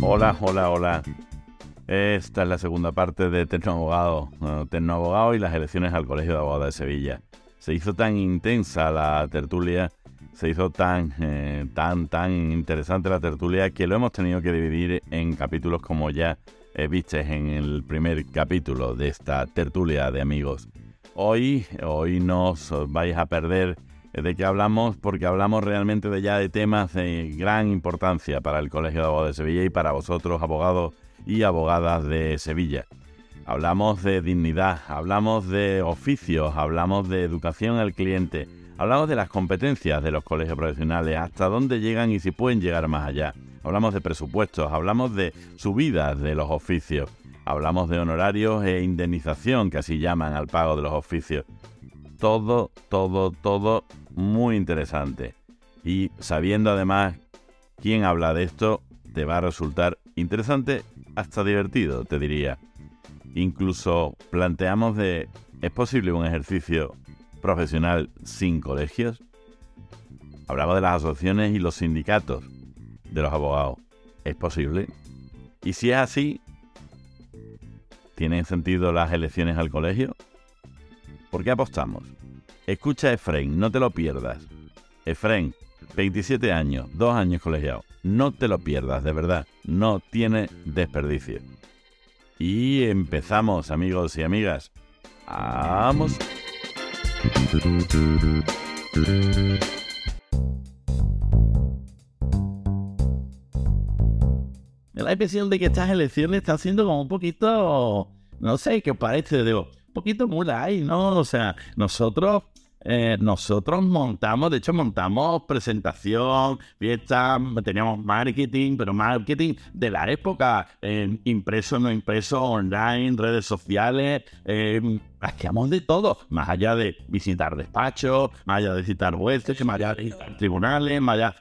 Hola, hola, hola. Esta es la segunda parte de Tecnoabogado, Tecnoabogado y las elecciones al Colegio de Abogados de Sevilla. Se hizo tan intensa la tertulia, se hizo tan, eh, tan, tan interesante la tertulia que lo hemos tenido que dividir en capítulos como ya eh, viste en el primer capítulo de esta tertulia de amigos. Hoy, hoy no os vais a perder de qué hablamos porque hablamos realmente de ya de temas de gran importancia para el Colegio de Abogados de Sevilla y para vosotros, abogados y abogadas de Sevilla. Hablamos de dignidad, hablamos de oficios, hablamos de educación al cliente, hablamos de las competencias de los colegios profesionales, hasta dónde llegan y si pueden llegar más allá. Hablamos de presupuestos, hablamos de subidas de los oficios, hablamos de honorarios e indemnización, que así llaman al pago de los oficios. Todo, todo, todo muy interesante. Y sabiendo además quién habla de esto, te va a resultar interesante hasta divertido, te diría. Incluso planteamos de, ¿es posible un ejercicio profesional sin colegios? Hablamos de las asociaciones y los sindicatos de los abogados. ¿Es posible? Y si es así, ¿tienen sentido las elecciones al colegio? ¿Por qué apostamos? Escucha a Efraín, no te lo pierdas. Efraín, 27 años, dos años colegiado. No te lo pierdas, de verdad. No tiene desperdicio. Y empezamos, amigos y amigas. Vamos. Me da la impresión de que estas elecciones están siendo como un poquito, no sé, ¿qué parece? Digo, poquito muy ahí, ¿no? O sea, nosotros eh, nosotros montamos, de hecho montamos presentación, fiesta, teníamos marketing, pero marketing de la época, impreso, no impreso, online, redes sociales, eh, hacíamos de todo, más allá de visitar despachos, más allá de visitar jueces, más allá de visitar tribunales, más allá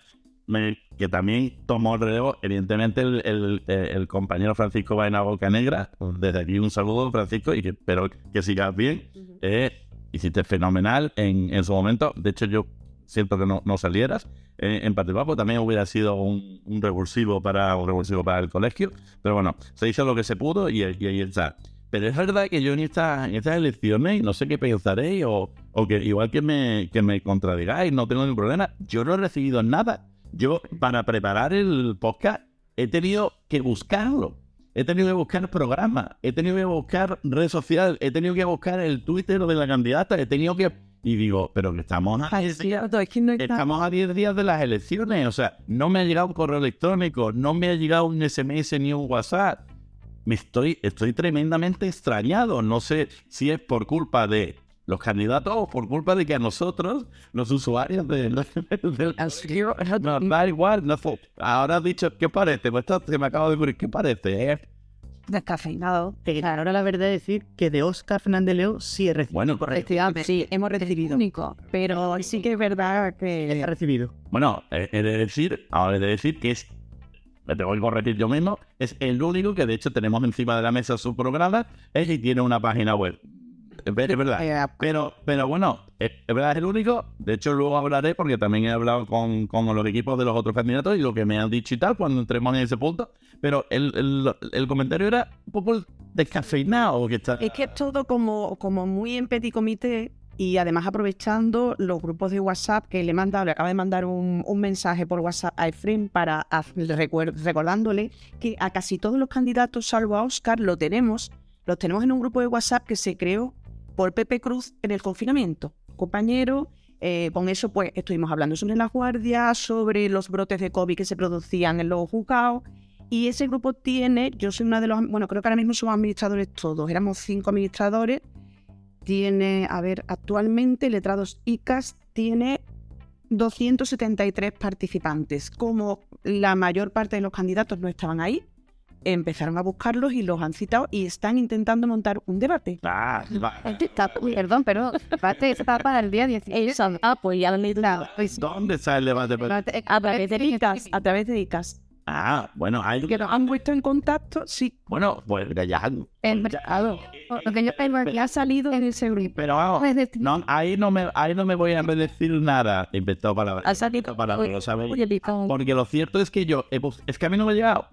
que también tomó el relevo, evidentemente, el, compañero Francisco Vaina Boca Negra. Desde aquí un saludo, Francisco, y que espero que sigas bien. Eh, hiciste fenomenal en, en, su momento. De hecho, yo siento que no, no salieras. Eh, en particular, pues también hubiera sido un, un, revulsivo para, un revulsivo para el colegio. Pero bueno, se hizo lo que se pudo y, y ahí está. Pero es verdad que yo en, esta, en estas elecciones, no sé qué pensaréis, o, o que igual que me, que me contradigáis, no tengo ningún problema, yo no he recibido nada yo, para preparar el podcast, he tenido que buscarlo. He tenido que buscar programas, he tenido que buscar red social, he tenido que buscar el Twitter de la candidata, he tenido que... Y digo, pero que estamos a 10 días, estamos a 10 días de las elecciones, o sea, no me ha llegado un correo electrónico, no me ha llegado un SMS ni un WhatsApp. Me estoy, estoy tremendamente extrañado. No sé si es por culpa de los candidatos por culpa de que a nosotros, los usuarios de, no, da igual, no, ahora has dicho, ¿qué parece? Pues esto que me acabo de decir, ¿qué parece? ¿Eh? Descafeinado. Ahora la verdad es decir que de Oscar Fernández León sí he recibido. Bueno, correcto. Sí, hemos recibido. Único, pero sí que es verdad que he recibido. Bueno, he de decir, ahora he de decir que es me tengo que corregir yo mismo, es el único que de hecho tenemos encima de la mesa su programa, es y tiene una página web es verdad. Eh, pero, pero bueno, es, verdad, es el único. De hecho, luego hablaré porque también he hablado con, con, los equipos de los otros candidatos y lo que me han dicho y tal cuando entremos en ese punto. Pero el, el, comentario era un poco descafeinado. Que está... Es que es todo como, como muy en petit comité y además aprovechando los grupos de WhatsApp que le he mandado, le acabo de mandar un, un mensaje por WhatsApp a Efren para recordándole que a casi todos los candidatos, salvo a Oscar, lo tenemos, los tenemos en un grupo de WhatsApp que se creó por Pepe Cruz en el confinamiento. Compañero, eh, con eso pues estuvimos hablando sobre la guardia, sobre los brotes de COVID que se producían en los juzgados. Y ese grupo tiene, yo soy una de los, bueno, creo que ahora mismo somos administradores todos, éramos cinco administradores. Tiene, a ver, actualmente Letrados ICAS tiene 273 participantes. Como la mayor parte de los candidatos no estaban ahí, empezaron a buscarlos y los han citado y están intentando montar un debate. Ah, perdón, pero debate está para el día 16. Ah, pues ya lo he pues, ¿Dónde está el debate? A través de ICAS. A través de ICAS. Ah, bueno, hay Que nos han puesto en contacto, sí. Bueno, pues ya. El mercado. Lo que yo tengo aquí ha salido en ese grupo. Pero vamos, Es decir, no, ahí no me, ahí no me voy a decir nada. Inventado palabras. ha salido. palabras. Porque lo cierto es que yo, es que a mí no me ha llegado.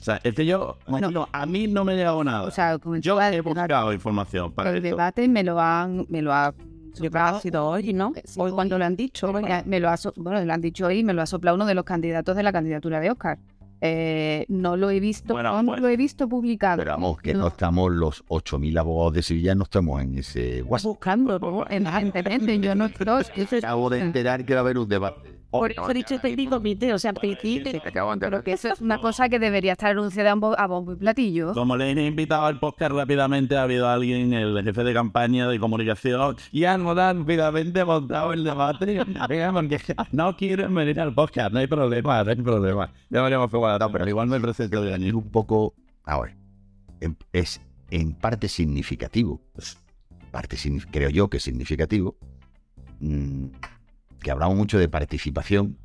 O sea, es que yo, Bueno. no, a mí no me ha llegado nada. O sea, yo he buscado información para el esto. debate me lo han, me lo ha Yo creo que ha sido hoy, ¿no? Sí, Hoy cuando lo han dicho. me, me lo ha, so- bueno, lo han dicho hoy, me lo ha soplado uno de los candidatos de la candidatura de Oscar. Eh, no lo he visto, Bueno, no pues- lo he visto publicado. Pero vamos, que no estamos los 8.000 abogados de Sevilla, no estamos en ese WhatsApp. Buscando, ¿no? Evidentemente, yo no estoy. Acabo de enterar que va a haber un debate. Por eso he dicho comité, o sea, enterar. Que eso es una cosa que debería estar anunciada a bo- a bombo y platillo. Como le he invitado al podcast rápidamente, ha habido alguien, el jefe de campaña de comunicación, y han rápidamente montado el debate. No quieren venir al podcast, no hay problema, no hay problema. Ya veremos cómo la pero igual me presento de año. un poco, ahora, es en parte significativo, parte creo yo que es significativo, mm, que hablamos mucho de participación,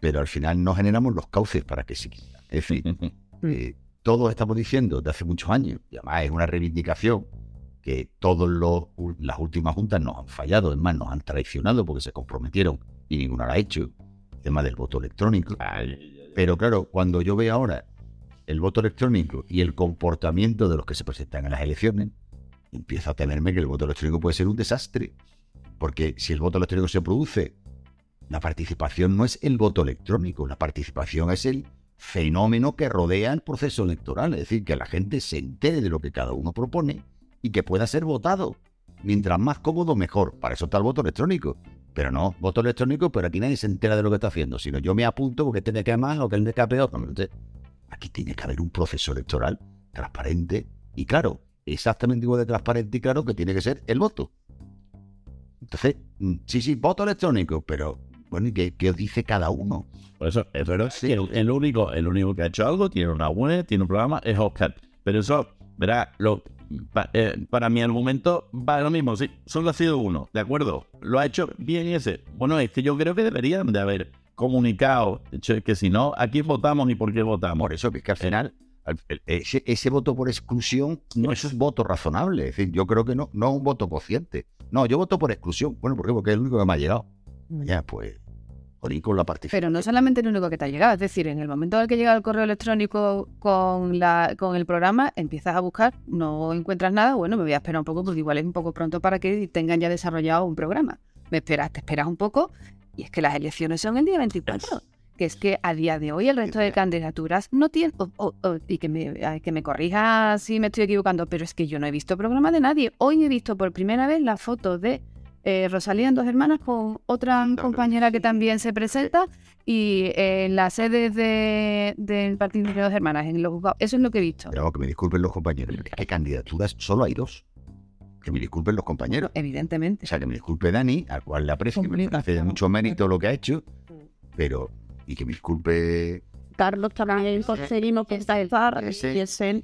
pero al final no generamos los cauces para que sí. Es decir, eh, todos estamos diciendo desde hace muchos años, y además es una reivindicación que todas las últimas juntas nos han fallado, es más, nos han traicionado porque se comprometieron y ninguna lo ha hecho, el tema del voto electrónico. Pero claro, cuando yo veo ahora el voto electrónico y el comportamiento de los que se presentan en las elecciones, empiezo a temerme que el voto electrónico puede ser un desastre. Porque si el voto electrónico se produce, la participación no es el voto electrónico, la participación es el fenómeno que rodea el proceso electoral. Es decir, que la gente se entere de lo que cada uno propone y que pueda ser votado. Mientras más cómodo, mejor. Para eso está el voto electrónico. Pero no, voto electrónico, pero aquí nadie se entera de lo que está haciendo. Sino yo me apunto porque este me queda más o que me queda peor. Aquí tiene que haber un proceso electoral transparente y claro, exactamente igual de transparente y claro que tiene que ser el voto. Entonces, mm, sí, sí, voto electrónico, pero bueno, ¿y qué, qué os dice cada uno? Por eso, es verdad que el, el único, el único que ha hecho algo, tiene una web, tiene un programa, es Oscar. Pero eso, verá, lo, pa- eh, para mi argumento va lo mismo. Sí, solo ha sido uno, ¿de acuerdo? Lo ha hecho bien ese. Bueno, es que yo creo que deberían de haber comunicado. De hecho, que si no, ¿a quién votamos y por qué votamos? Por eso, que es que al final, al- el- ese, ese voto por exclusión no es un voto razonable. Es decir, yo creo que no, no es un voto consciente. No, yo voto por exclusión. Bueno, ¿por qué? Porque es el único que me ha llegado. Ya, pues, con la participación. Pero no solamente el único que te ha llegado, es decir, en el momento en el que llega el correo electrónico con, la, con el programa, empiezas a buscar, no encuentras nada, bueno, me voy a esperar un poco porque igual es un poco pronto para que tengan ya desarrollado un programa. Me esperas, te esperas un poco y es que las elecciones son el día 24. Que es que a día de hoy el resto de candidaturas no tienen, y que me, que me corrija si me estoy equivocando, pero es que yo no he visto programa de nadie. Hoy he visto por primera vez la foto de eh, Rosalía en Dos Hermanas con otra compañera que también se presenta y eh, en la sede de- del Partido de Dos Hermanas, en los juzgados. Eso es lo que he visto. Pero que me disculpen los compañeros. Que candidaturas solo hay dos. Que me disculpen los compañeros. Evidentemente. O sea, que me disculpe Dani, al cual le aprecio, que me parece de mucho mérito lo que ha hecho, pero. Y que me disculpe. Carlos también conseguimos que está el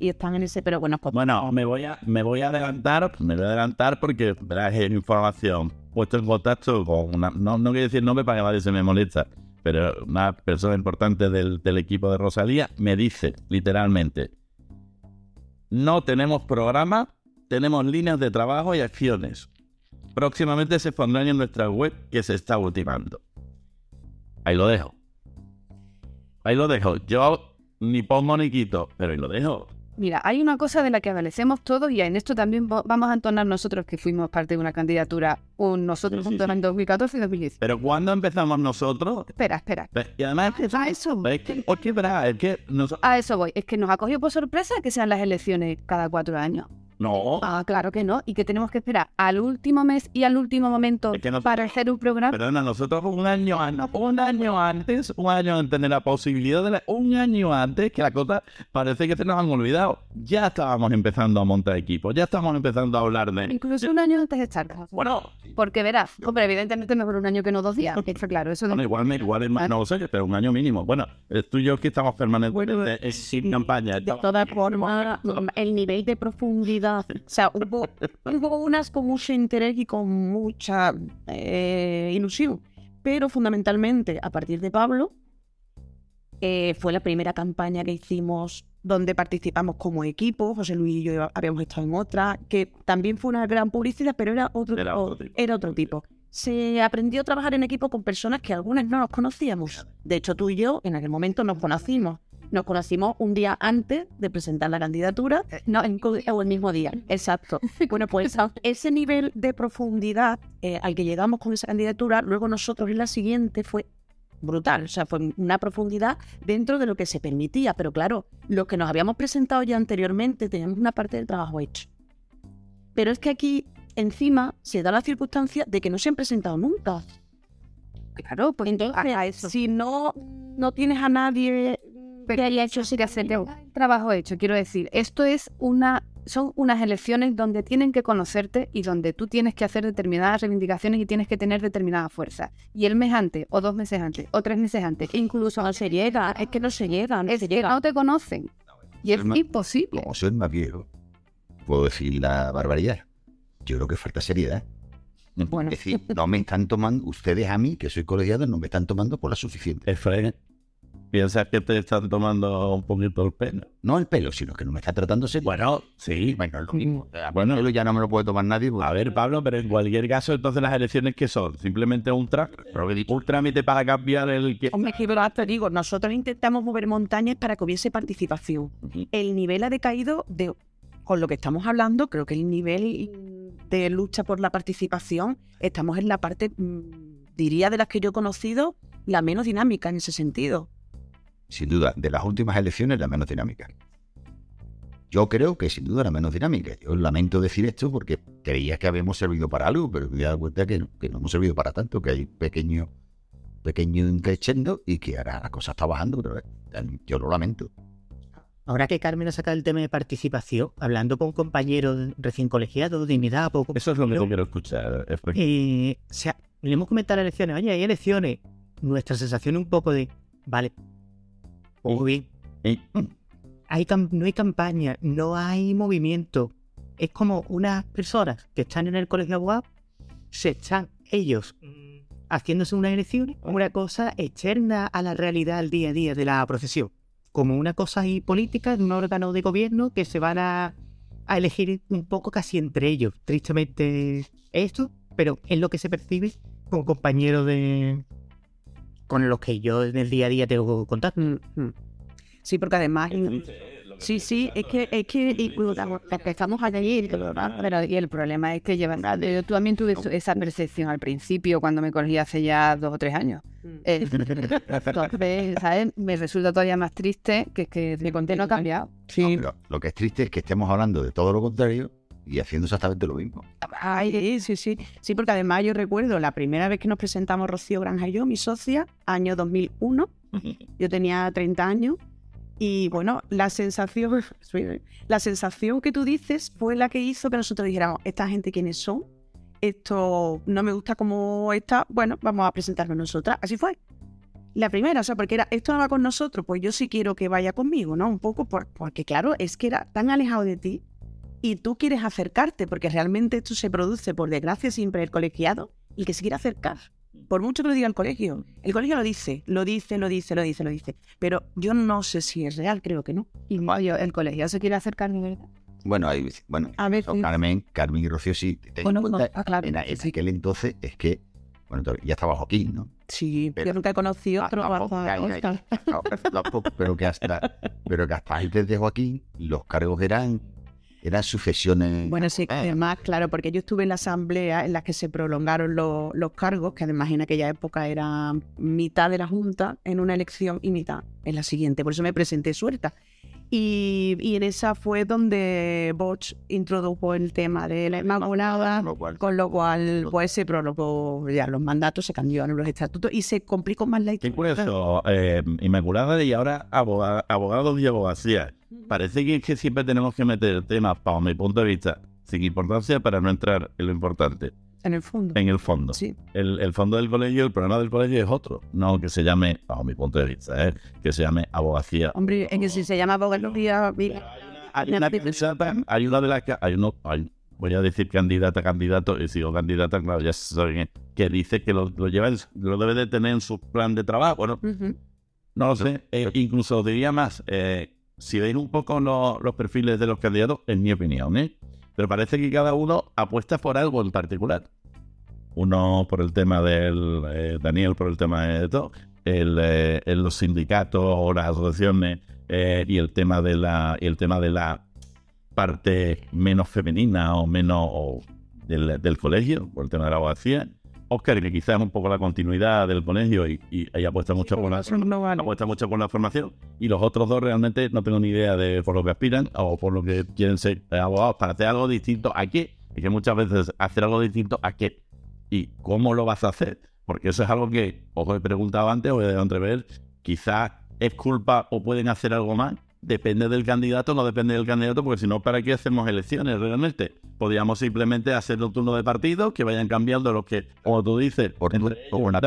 y están en ese, pero bueno, pues Bueno, me voy a, me voy a adelantar, me voy a adelantar porque verás es información puesto en contacto con una, no, no quiero decir nombre para que nadie se me molesta, pero una persona importante del, del equipo de Rosalía me dice literalmente, no tenemos programa, tenemos líneas de trabajo y acciones. Próximamente se pondrán en nuestra web que se está ultimando. Ahí lo dejo. Ahí lo dejo. Yo ni pongo ni quito, pero ahí lo dejo. Mira, hay una cosa de la que adolecemos todos y en esto también vamos a entonar nosotros que fuimos parte de una candidatura, un nosotros Sí, sí, juntos sí. en 2014 y 2010. Pero cuando empezamos nosotros, Espera, espera. Y además, es que, A eso es que, es que, es que nos- A eso voy. Es que nos ha cogido por sorpresa que sean las elecciones cada cuatro años. No, Ah, claro que no. Y que tenemos que esperar al último mes y al último momento Es que no- para hacer un programa. perdona, nosotros un año antes, un año antes, un año antes de la posibilidad de la, un año antes que la cosa parece que se nos han olvidado. Ya estábamos empezando a montar equipos, ya estábamos empezando a hablar de. Incluso un año antes de estar. Bueno, Porque verás, hombre, evidentemente mejor un año que no dos días. Está claro, eso bueno, de... igual, me- igual es más, no lo sé, pero un año mínimo. Bueno, eh, tú y yo que estamos permanentes eh, sin campaña. de todas formas, el nivel de profundidad, o sea, hubo, hubo unas con mucho interés y con mucha eh, ilusión, pero fundamentalmente a partir de Pablo, Eh, fue la primera campaña que hicimos donde participamos como equipo. José Luis y yo habíamos estado en otra, que también fue una gran publicidad, pero era otro, Era tipo, otro tipo. era otro tipo. Se aprendió a trabajar en equipo con personas que algunas no nos conocíamos. De hecho, tú y yo en aquel momento nos conocimos. Nos conocimos un día antes de presentar la candidatura, no, en- o el mismo día, exacto. Bueno, pues ese nivel de profundidad eh, al que llegamos con esa candidatura, luego nosotros en la siguiente fue brutal, o sea, fue una profundidad dentro de lo que se permitía, pero claro, los que nos habíamos presentado ya anteriormente teníamos una parte del trabajo hecho. Pero es que aquí, encima, se da la circunstancia de que no se han presentado nunca. Claro, pues Entonces, a eso. si no, no tienes a nadie Pero que haya hecho sí que hacer trabajo hecho. Quiero decir, esto es una, son unas elecciones donde tienen que conocerte y donde tú tienes que hacer determinadas reivindicaciones y tienes que tener determinada fuerza. Y el mes antes, o dos meses antes, o tres meses antes, incluso no se llega, es que no se llega, no es se llega. no te conocen. Y es más- imposible. Como soy el más viejo, puedo decir la barbaridad. Yo creo que falta seriedad. Bueno, Es decir, no me están tomando, ustedes a mí, que soy colegiado, no me están tomando por la suficiente. Efraín, ¿piensas que te están tomando un poquito el pelo? No el pelo, sino que no me está tratando serio. Bueno, sí. Bueno, es lo mismo. A Bueno. bueno, ya no me lo puede tomar nadie. porque- A ver, Pablo, pero en cualquier caso, entonces las elecciones que son simplemente un, tra- un trámite para cambiar el que... Hombre, que te digo, nosotros intentamos mover montañas para que hubiese participación. El nivel ha decaído de, con lo que estamos hablando, creo que el nivel de lucha por la participación, estamos en la parte, mm, diría, de las que yo he conocido, la menos dinámica en ese sentido. Sin duda, de las últimas elecciones, la menos dinámica. Yo creo que sin duda la menos dinámica. Yo lamento decir esto porque creía que habíamos servido para algo, pero me he dado cuenta que no, que no hemos servido para tanto, que hay pequeño, pequeño y que ahora la cosa está bajando, pero eh, yo lo lamento. Ahora que Carmen ha sacado el tema de participación, hablando con un compañero recién colegiado, dignidad, poco. Eso es lo que yo quiero escuchar, eh, o sea, le hemos comentado las elecciones. Oye, hay elecciones. Nuestra sensación es un poco de, vale, pues muy bien. Y- Hay no hay campaña, no hay movimiento. Es como unas personas que están en el colegio de abogados, se están ellos mm, haciéndose unas elecciones, una cosa externa a la realidad al día a día de la profesión. Como una cosa ahí política de un órgano de gobierno que se van a, a elegir un poco casi entre ellos. Tristemente esto, pero es lo que se percibe con compañeros de con los que yo en el día a día tengo contacto. Mm, mm. Sí, porque además... Sí, sí, es que, es que y- Es que estamos allí, pero y el problema es que llevan. Yo también tuve esa percepción al principio cuando me corregí hace ya dos o tres años. Eh, entonces, ¿sabes? Me resulta todavía más triste que es que de conté no ha cambiado. Sí, lo que es triste es que estemos hablando de todo lo contrario y haciendo exactamente lo mismo. Ay, sí, sí, sí. Sí, porque además yo recuerdo la primera vez que nos presentamos Rocío Granja y yo, mi socia, año 2001. Yo tenía 30 años. Y bueno, la sensación, la sensación que tú dices fue la que hizo que nosotros dijéramos, esta gente quiénes son, esto no me gusta como está, bueno, vamos a presentarnos nosotras. Así fue. La primera, o sea, porque era, esto no va con nosotros, pues yo sí quiero que vaya conmigo, ¿no? Un poco por- porque, claro, es que era tan alejado de ti y tú quieres acercarte, porque realmente esto se produce, por desgracia, siempre el colegiado, el que se quiere acercar. Por mucho que lo diga el colegio. El colegio lo dice, lo dice, lo dice, lo dice, lo dice. Pero yo no sé si es real, creo que no. Y el colegio se quiere acercar, ¿de verdad? Bueno, hay, bueno, A ver, Carmen, Carmen y Rocío sí. ten en Bueno, cuenta, no, ah, claro. en, en aquel entonces es que, bueno, ya estaba Joaquín, ¿no? sí, pero- yo nunca he conocido Ah, otro pero que hasta, pero que hasta antes de Joaquín los cargos eran, eran sucesiones. Bueno, sí, además, claro, porque yo estuve en la asamblea en la que se prolongaron los, los cargos, que además en aquella época era mitad de la Junta en una elección y mitad en la siguiente. Por eso me presenté suelta. Y, y en esa fue donde Bosch introdujo el tema de la Inmaculada, con lo cual pues se prolongó ya los mandatos, se cambiaron los estatutos y se complicó más la Qué historia. curioso, eh, Inmaculada y ahora aboga- abogados y abogacía. Parece que, es que siempre tenemos que meter temas, bajo mi punto de vista, sin importancia para no entrar en lo importante, En el fondo. en el fondo. Sí. El, el fondo del colegio, el problema del colegio es otro, no que se llame, bajo mi punto de vista, eh, que se llame abogacía. Hombre, es que si se llama abogacía, mira, Hay una candidata, hay una de las que, hay uno, hay- voy a decir candidata, candidato, y si digo candidata, claro, ya saben que dice que lo, lo lleva, lo debe de tener en su plan de trabajo, ¿no? Ujú. No lo sé. Eh, incluso diría más, eh, si veis un poco lo- los perfiles de los candidatos, en mi opinión, ¿eh? Pero parece que cada uno apuesta por algo en particular. Uno por el tema del eh, Daniel, por el tema de todo, el, eh, en los sindicatos o las asociaciones eh, y el tema de la y el tema de la parte menos femenina o menos o del, del colegio, por el tema de la abogacía. Oscar, que quizás un poco la continuidad del colegio y, y ahí apuesta mucho por la, apuesta mucho por la formación. Y los otros dos realmente no tengo ni idea de por lo que aspiran o por lo que quieren ser abogados para hacer algo distinto a qué. Y que muchas veces hacer algo distinto a qué. ¿Y cómo lo vas a hacer? Porque eso es algo que os he preguntado antes, os he dejado entrever. Quizás es culpa o pueden hacer algo más. Depende del candidato, no depende del candidato, porque si no, ¿para qué hacemos elecciones realmente? Podríamos simplemente hacer un turno de partidos que vayan cambiando los que, como tú dices, Por, entre- como una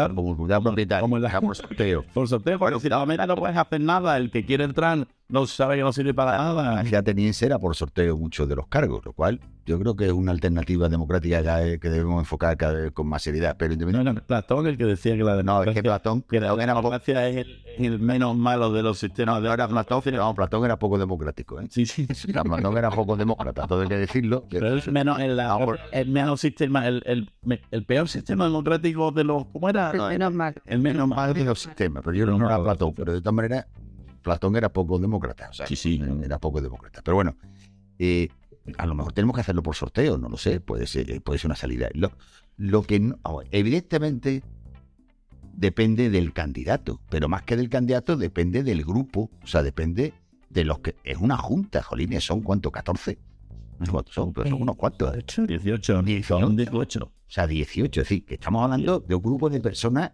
como en la- por sorteo. por sorteo, porque si la mira no puedes hacer nada, el que quiere entrar no sabe que no sirve para nada. La ateniense era por sorteo muchos de los cargos, lo cual yo creo que es una alternativa democrática vez que debemos enfocar cada vez con más seriedad. Pero No, independientemente, no, Platón el que decía que la no, es que democracia, Platón, que la Platón era poco, democracia es el, el menos malo de los sistemas de ahora. Platón, no, Platón era poco democrático. ¿eh? Sí, sí, Platón era poco demócrata, todo hay que decirlo. que- Pero es menos el, la- por- el menos sistema, el, el, el peor sistema democrático de los. ¿Cómo era? No, Menos mal. El menos más malo. de los sistemas, pero yo no, No, era no, Platón. no. Pero de todas maneras, Platón era poco demócrata. O sea, Sí, sí. Era poco demócrata. Pero bueno, eh, a lo mejor tenemos que hacerlo por sorteo, no lo sé, puede ser, eh, puede ser una salida. Lo, lo que no- evidentemente depende del candidato, pero más que del candidato depende del grupo, o sea, depende de los que es una junta, jolines, son cuánto, 14. ¿Cuántos son? Pues son unos cuantos. 18, son 18. O sea, 18, es decir, que estamos hablando de un grupo de personas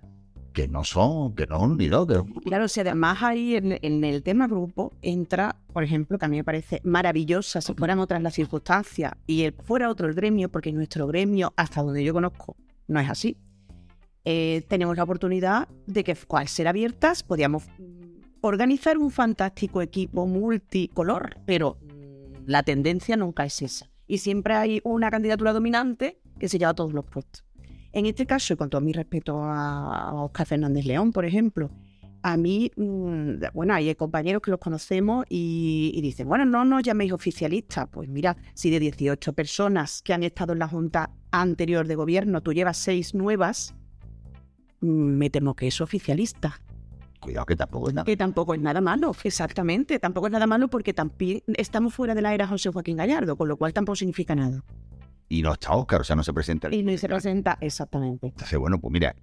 que no son, que no son ni dos, que Claro, si además ahí en, el tema grupo entra, por ejemplo, que a mí me parece maravillosa si fueran otras las circunstancias y fuera otro el gremio, porque nuestro gremio, hasta donde yo conozco, no es así. Eh, tenemos la oportunidad de que, al ser abiertas, podíamos organizar un fantástico equipo multicolor, pero la tendencia nunca es esa. Y siempre hay una candidatura dominante que se lleva todos los puestos. En este caso, y con todo mi respeto a, Oscar Fernández León, por ejemplo, a mí, mm, bueno, hay compañeros que los conocemos y, y dicen, bueno, no nos llaméis oficialistas. Pues mira, si de 18 personas que han estado en la Junta anterior de gobierno tú llevas seis nuevas, mm, me temo que es oficialista. cuidado que tampoco es nada. Que tampoco es nada malo, exactamente. Tampoco es nada malo porque estamos fuera de la era José Joaquín Gallardo, con lo cual tampoco significa nada. Y no está Oscar, o sea, no se presenta. Y no se presenta exactamente. Entonces, bueno, pues mira,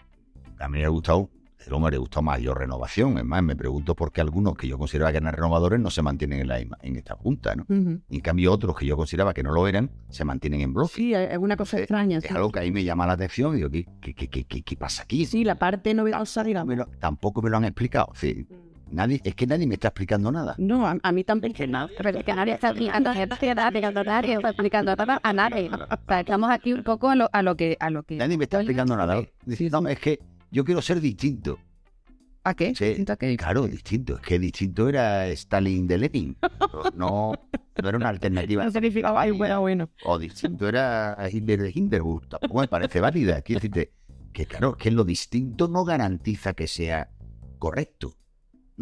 a mí me ha gustado, el hombre le gustó mayor renovación. Es más, me pregunto por qué algunos que yo consideraba que eran renovadores no se mantienen en, la, en esta junta, ¿no? Ujú. En cambio, otros que yo consideraba que no lo eran, se mantienen en bloque. Sí, es una cosa extraña. Es sí. algo que ahí me llama la atención y digo, ¿qué, qué, qué, qué- qué- pasa aquí? Sí, la parte novedosa, Me digamos. lo- tampoco me lo han explicado. Sí, nadie, es que nadie me está explicando nada. No, a, a mí también que nada. Pero es que nadie está explicando, nadie está explicando, nadie está explicando nada a nadie. O sea, estamos aquí un poco a lo, a lo que... A lo que Nadie me está explicando nada. Dice, no, es que yo quiero ser distinto. ¿A qué? Sí. Distinto a qué. Claro, distinto. Es que distinto era Stalin de Lenin. No, no era una alternativa. No significaba, ay, bueno, bueno. O distinto era Hitler de Hindenburg. Tampoco me parece válida. Quiero decirte que, claro, que lo distinto no garantiza que sea correcto.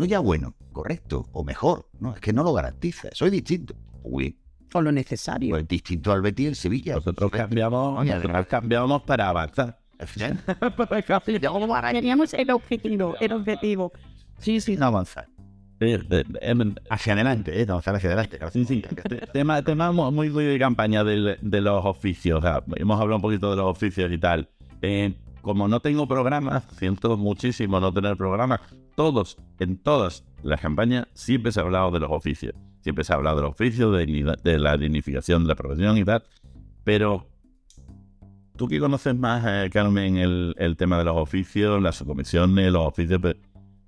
No ya bueno, correcto o mejor. No, es que no lo garantiza. Soy distinto. Uy, O lo necesario. pues distinto al Betis y el Sevilla. Nosotros cambiamos, Oye, nosotros cambiamos para avanzar. Teníamos el objetivo, el objetivo. Sí, sí. No avanzar. Eh, em, Hacia adelante, ¿eh? No hacia adelante. Sí, sí. Te- Tema, tema mu- muy, muy de campaña del- de, los oficios. O sea, hemos hablado un poquito de los oficios y tal. Eh, como no tengo programa, siento muchísimo no tener programa. Todos, en todas las campañas, siempre se ha hablado de los oficios. Siempre se ha hablado de los oficios, de, de la dignificación de la profesión y tal. Pero tú que conoces más, eh, Carmen, el, tema de los oficios, las subcomisiones, los oficios, pero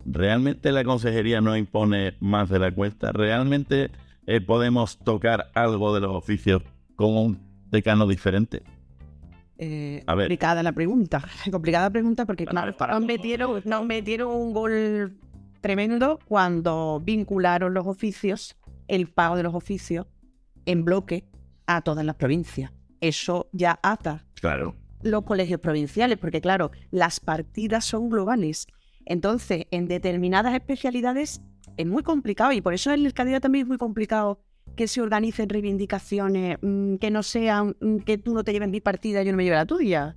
¿realmente la consejería no impone más de la cuenta? ¿Realmente eh, podemos tocar algo de los oficios con un decano diferente? Eh, A ver. complicada la pregunta. Complicada la pregunta porque claro, nos, metieron, nos metieron un gol tremendo cuando vincularon los oficios, el pago de los oficios, en bloque a todas las provincias. Eso ya ata Claro. los colegios provinciales, porque claro, las partidas son globales. Entonces, en determinadas especialidades es muy complicado y por eso en el candidato también es muy complicado que se organicen reivindicaciones mm, que no sean mm, que tú no te lleves mi partida y yo no me lleve la tuya.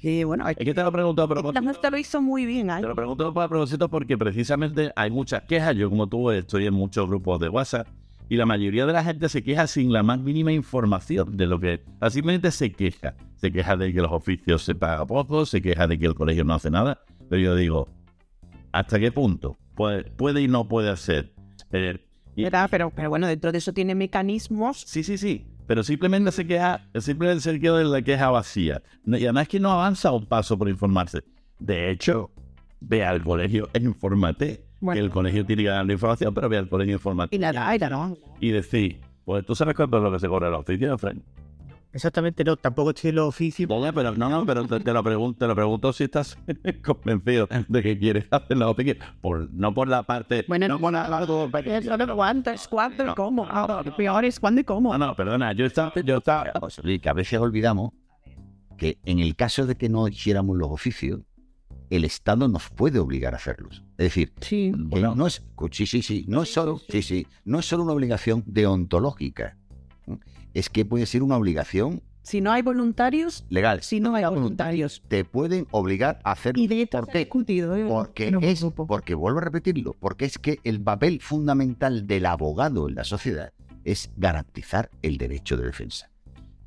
Que bueno, Es que te lo he preguntado a la propósito. muestra lo hizo muy bien ahí. Te lo pregunto a propósito porque precisamente hay muchas quejas. Yo, como tú, estoy en muchos grupos de WhatsApp y la mayoría de la gente se queja sin la más mínima información de lo que. Simplemente se queja. Se queja de que los oficios se pagan poco, se queja de que el colegio no hace nada. Pero yo digo, ¿hasta qué punto puede, puede y no puede hacer? Eh, ¿Verdad? Pero, pero bueno, dentro de eso tiene mecanismos. Sí, sí, sí. Pero simplemente se queja, simplemente se queda de la queja vacía. No- Y además que no avanza un paso por informarse. De hecho, ve al colegio e infórmate. Bueno. Que el colegio tiene que dar la información, pero ve al colegio e infórmate. Y la da, y la da. Y decir, pues tú sabes cuánto es lo que se cobra el oficio, Frank. Exactamente, no, tampoco estoy en los oficios. Oye, pero no, no, pero te, te lo pregunto, te lo pregunto si estás convencido de que quieres hacer la oficio. Por, no por la parte. Bueno, no por la, no cuánto, es cuándo y cómo. Lo peor es cuándo y cómo. no, no, perdona, yo estaba, yo estaba, que a veces olvidamos que en el caso de que no hiciéramos los oficios, el Estado nos puede obligar a hacerlos. Es decir, Sí. que Bueno. no es, sí, sí, sí, no es solo, sí, sí, no es solo una obligación deontológica. Es que puede ser una obligación Si no hay voluntarios, legal. si no hay voluntarios. Te pueden obligar a hacerlo. Y de ¿Por se ha qué? discutido. ¿eh? Porque es, porque vuelvo a repetirlo, porque es que el papel fundamental del abogado en la sociedad es garantizar el derecho de defensa.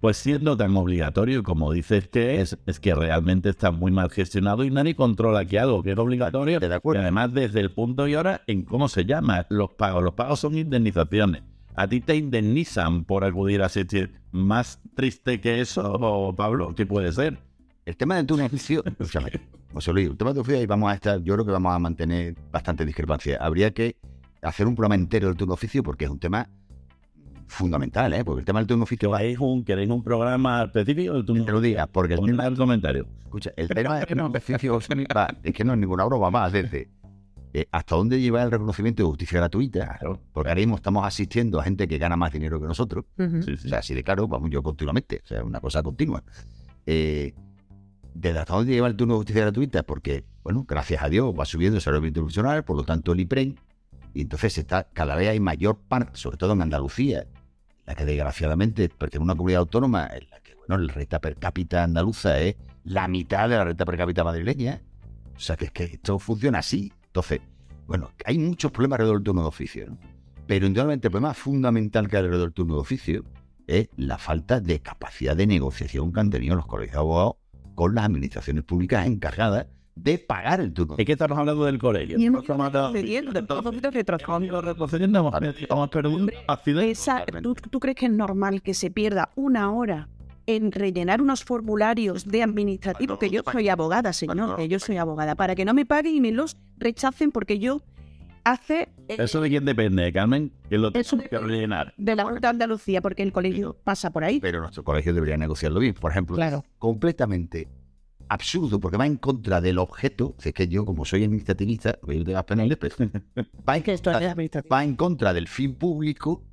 Pues siendo tan obligatorio como dices que es, es que realmente está muy mal gestionado y nadie controla que algo que es obligatorio. ¿De Y acuerdo? además desde el punto y hora en cómo se llama los pagos. Los pagos son indemnizaciones. A ti te indemnizan por acudir a asistir. Más triste que eso, Pablo, ¿qué puede ser? El tema del turno de oficio, escúchame, José Luis, el tema del oficio ahí vamos a estar, yo creo que vamos a mantener bastante discrepancia. Habría que hacer un programa entero del turno oficio porque es un tema fundamental, ¿eh? Porque el tema del turno oficio ¿Queréis un, ¿Queréis un programa específico? Tú te lo diga, porque el tema, Ponme el comentario. escucha, el tema del turno oficio va- es que no es ninguna broma más, desde eh, hasta dónde lleva el reconocimiento de justicia gratuita, porque ahora mismo estamos asistiendo a gente que gana más dinero que nosotros, Ujú. Sí, sí. o sea, así de claro, vamos yo continuamente, o sea, una cosa continua. Eh, ¿Desde hasta dónde lleva el turno de justicia gratuita? Porque, bueno, gracias a Dios va subiendo el salario internacional, por lo tanto el IPREN, y entonces está cada vez hay mayor parte, sobre todo en Andalucía, la que desgraciadamente pertenece a una comunidad autónoma en la que, bueno, la renta per cápita andaluza es la mitad de la renta per cápita madrileña. O sea, que es que esto funciona así. Entonces, bueno, hay muchos problemas alrededor del turno de oficio, ¿no? Pero indudablemente el problema fundamental que hay alrededor del turno de oficio es la falta de capacidad de negociación que han tenido los colegios de abogados con las administraciones públicas encargadas de pagar el turno. Es que estamos hablando del colegio. Y hemos retrocediendo, retrocediendo. retrocediendo, hemos- hemos perdido un accidente. Esa- ¿tú, tú crees que es normal que se pierda una hora en rellenar unos formularios de administrativo? Que yo soy abogada, señor, que yo soy abogada, para que no me paguen y me los rechacen porque yo hace eh, ¿Eso de quién depende, Carmen? Que lo Eso que rellenar. de la Junta de Andalucía, porque el colegio pasa por ahí. Pero nuestro colegio debería negociarlo bien. Por ejemplo, Claro. completamente absurdo, porque va en contra del objeto. Es que yo, como soy administrativista, voy a ir de las penales, pero va en, Que esto es contra, administrativo. va en contra del fin público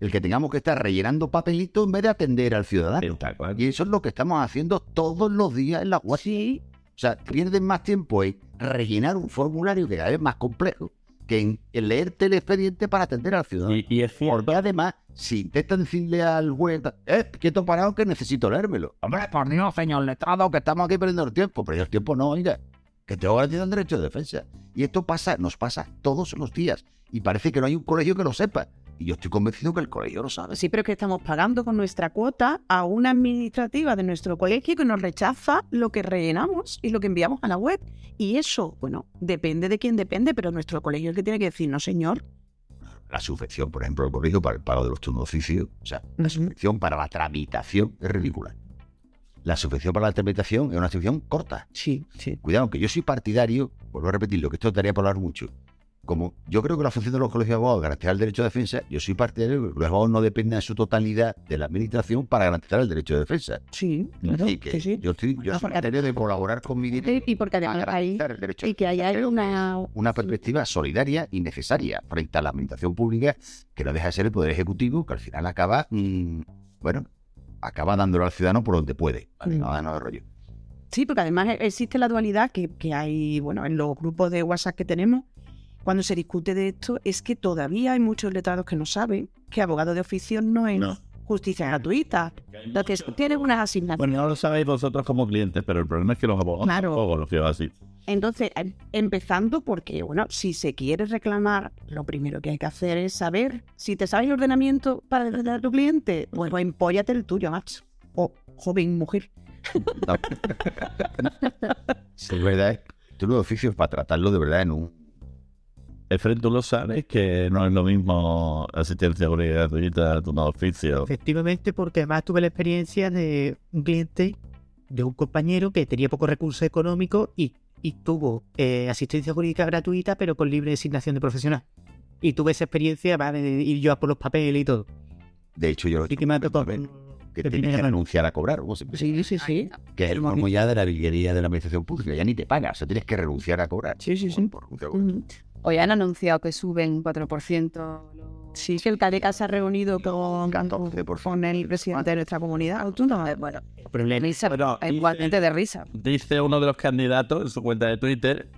el que tengamos que estar rellenando papelitos en vez de atender al ciudadano. Y eso es lo que estamos haciendo todos los días en la web. Sí, O sea, pierden más tiempo en rellenar un formulario que cada vez es más complejo que en, en leerte el expediente para atender al ciudadano. Y, y es cierto. Porque además, si intentan decirle al juez, eh, quieto parado que necesito leérmelo. Hombre, por Dios, señor letrado, que estamos aquí perdiendo el tiempo. Pero el tiempo no, oiga, que tengo garantizado el derecho de defensa. Y esto pasa, nos pasa todos los días. Y parece que no hay un colegio que lo sepa. Y yo estoy convencido que el colegio lo sabe. sí, pero es que estamos pagando con nuestra cuota a una administrativa de nuestro colegio que nos rechaza lo que rellenamos y lo que enviamos a la web. Y eso, bueno, depende de quién depende, pero nuestro colegio es el que tiene que decir, no, señor, La subvención, por ejemplo, del colegio para el pago de los turnos de oficio. O sea, la subvención para la tramitación es ridícula. La subvención para la tramitación es una subvención corta. sí, sí. Cuidado, que yo soy partidario, vuelvo a repetirlo, que esto estaría por hablar mucho. Como yo creo que la función de los colegios de abogados es garantizar el derecho de defensa, yo soy partidario de que los abogados no dependan en su totalidad de la administración para garantizar el derecho de defensa. Sí, claro, y que sí, sí. yo estoy yo No, soy porque- partidario de colaborar con mi dinero Y porque además hay, el derecho y que haya una... una perspectiva solidaria y necesaria frente a la administración pública que no deja de ser el poder ejecutivo que al final acaba mm, bueno acaba dándolo al ciudadano por donde puede ¿vale? Mm. nada no de rollo Sí, porque además existe la dualidad que, que hay, bueno, en los grupos de WhatsApp que tenemos, cuando se discute de esto, es que todavía hay muchos letrados que no saben que abogado de oficio no es No. justicia gratuita. Lo que tienen unas asignaciones. Bueno, no lo sabéis vosotros como clientes, pero el problema es que los abogados Claro. tampoco así. Entonces, em- empezando porque, bueno, si se quiere reclamar, lo primero que hay que hacer es saber si te sabes el ordenamiento para defender a tu cliente, pues, pues empóllate el tuyo, macho. O joven mujer. Sí, es verdad. Tú los oficios para tratarlo de verdad en un. Efren, tú lo sabes que no es lo mismo asistencia jurídica gratuita de un oficio. Efectivamente, porque además tuve la experiencia de un cliente, de un compañero que tenía pocos recursos económicos y, y tuvo eh, asistencia jurídica gratuita, pero con libre designación de profesional. Y tuve esa experiencia va, de ir yo a por los papeles y todo. De hecho, yo lo que me tocado que tienes que renunciar a cobrar. o siempre- Sí, sí, sí. Que es el colmo ya de la villería de la administración pública. Ya ni te pagas. O sea, tienes que renunciar a cobrar. Sí, sí, sí. Por. Ujú. Hoy han anunciado que suben 4%. los- Sí, que el CADECA se ha reunido con, 14%. con el presidente de nuestra comunidad autónoma. Eh, Bueno, Problema. risa, Bueno, eh, igualmente de risa. Dice uno de los candidatos en su cuenta de Twitter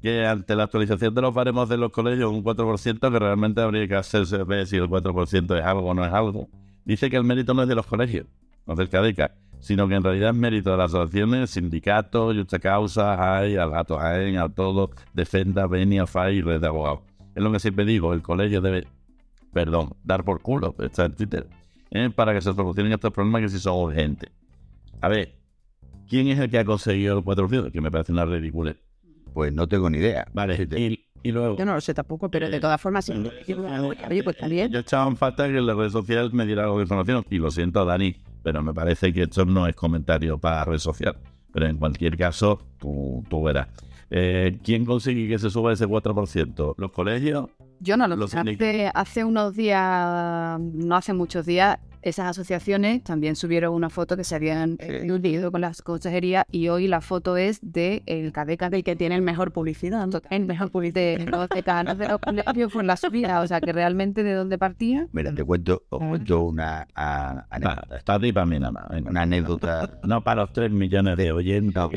que ante la actualización de los baremos de los colegios, un 4%, que realmente habría que hacerse ver si el 4% es algo o no es algo. Dice que el mérito no es de los colegios, no es del CADECA, sino que en realidad es mérito de las asociaciones, sindicatos, Justa Causa, hay, al Gato Jaén, a todo, Defenda, Benia, FAI y Red de Abogados. Es lo que siempre digo, el colegio debe, perdón, dar por culo, está en Twitter, ¿eh? para que se solucionen estos problemas que sí son urgentes. A ver, ¿quién es el que ha conseguido el 4%? Que me parece una ridícula. Pues no tengo ni idea. Vale, y, y luego... Yo no lo sé tampoco, pero de todas formas, sí. Oye, pues está bien. Yo echaba en falta que en las redes sociales me diera algo de información. Y lo siento, Dani, pero me parece que esto no es comentario para red social. Pero en cualquier caso, tú, tú verás. Eh, ¿Quién consigue que se suba ese 4%? ¿Los colegios? Yo no lo Los sé. Hace, hace unos días, no hace muchos días, esas asociaciones también subieron una foto que se habían eh, unido con las consejerías y hoy la foto es de el CADECA Del que tiene el mejor publicidad. El mejor publicidad. de los decanos de los colegios por la subida. O sea, que realmente de dónde partía. Mira, te cuento, os cuento una, anécdota. está ti para mí nada más. Una anécdota. No para los 3 millones de oyentes. No.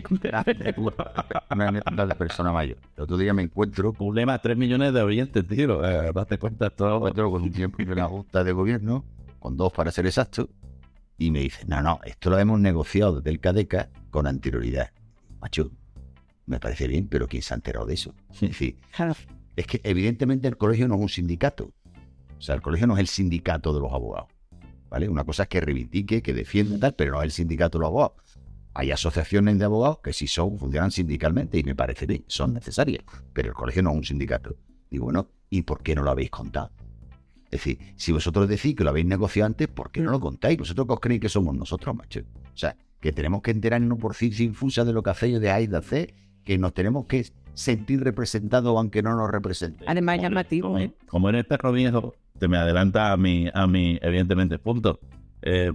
Una anécdota de persona mayor. El otro día me encuentro con Problema, 3 millones de oyentes, tío. Eh, date cuenta todo. encuentro con un tiempo de la Junta de Gobierno, con dos para ser exacto, y me dice, no, no, esto lo hemos negociado desde el CADECA con anterioridad. Macho, me parece bien, pero ¿quién se ha enterado de eso? Es decir, es que evidentemente el colegio no es un sindicato. O sea, el colegio no es el sindicato de los abogados. ¿Vale? Una cosa es que reivindique, que defienda tal, pero no es el sindicato de los abogados. Hay asociaciones de abogados que sí son, funcionan sindicalmente y me parece bien, son necesarias, pero el colegio no es un sindicato. Digo, bueno, ¿y por qué no lo habéis contado? Es decir, si vosotros decís que lo habéis negociado antes, ¿por qué no lo contáis? ¿Vosotros qué os creéis que somos nosotros, macho? O sea, que tenemos que enterarnos por ciencia infusa de lo que hacéis o dejáis de hacer, que nos tenemos que sentir representados aunque no nos representen. Además, llamativo, ¿eh? Como eres perro viejo, te me adelanta a mi, a mi evidentemente, punto. Eh,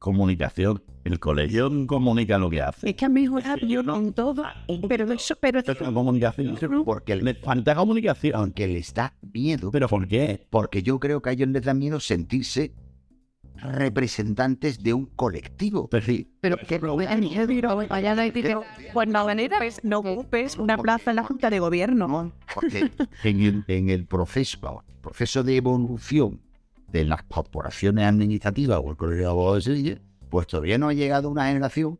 comunicación. El colegio comunica lo que hace. Es que ha mejorado yo con todo, pero eso, pero es una comunicación. Porque Le le, falta comunicación. aunque les da miedo, ¿Pero por qué? porque yo creo que a ellos les da miedo sentirse representantes de un colectivo. Es decir, Pero que vaya no hay dinero. pues no, pues no ocupes una plaza en la Junta de Gobierno. Porque en el, en el proceso, proceso de evolución de las corporaciones administrativas o el Colegio de Abogados de Sevilla, pues todavía no ha llegado una generación,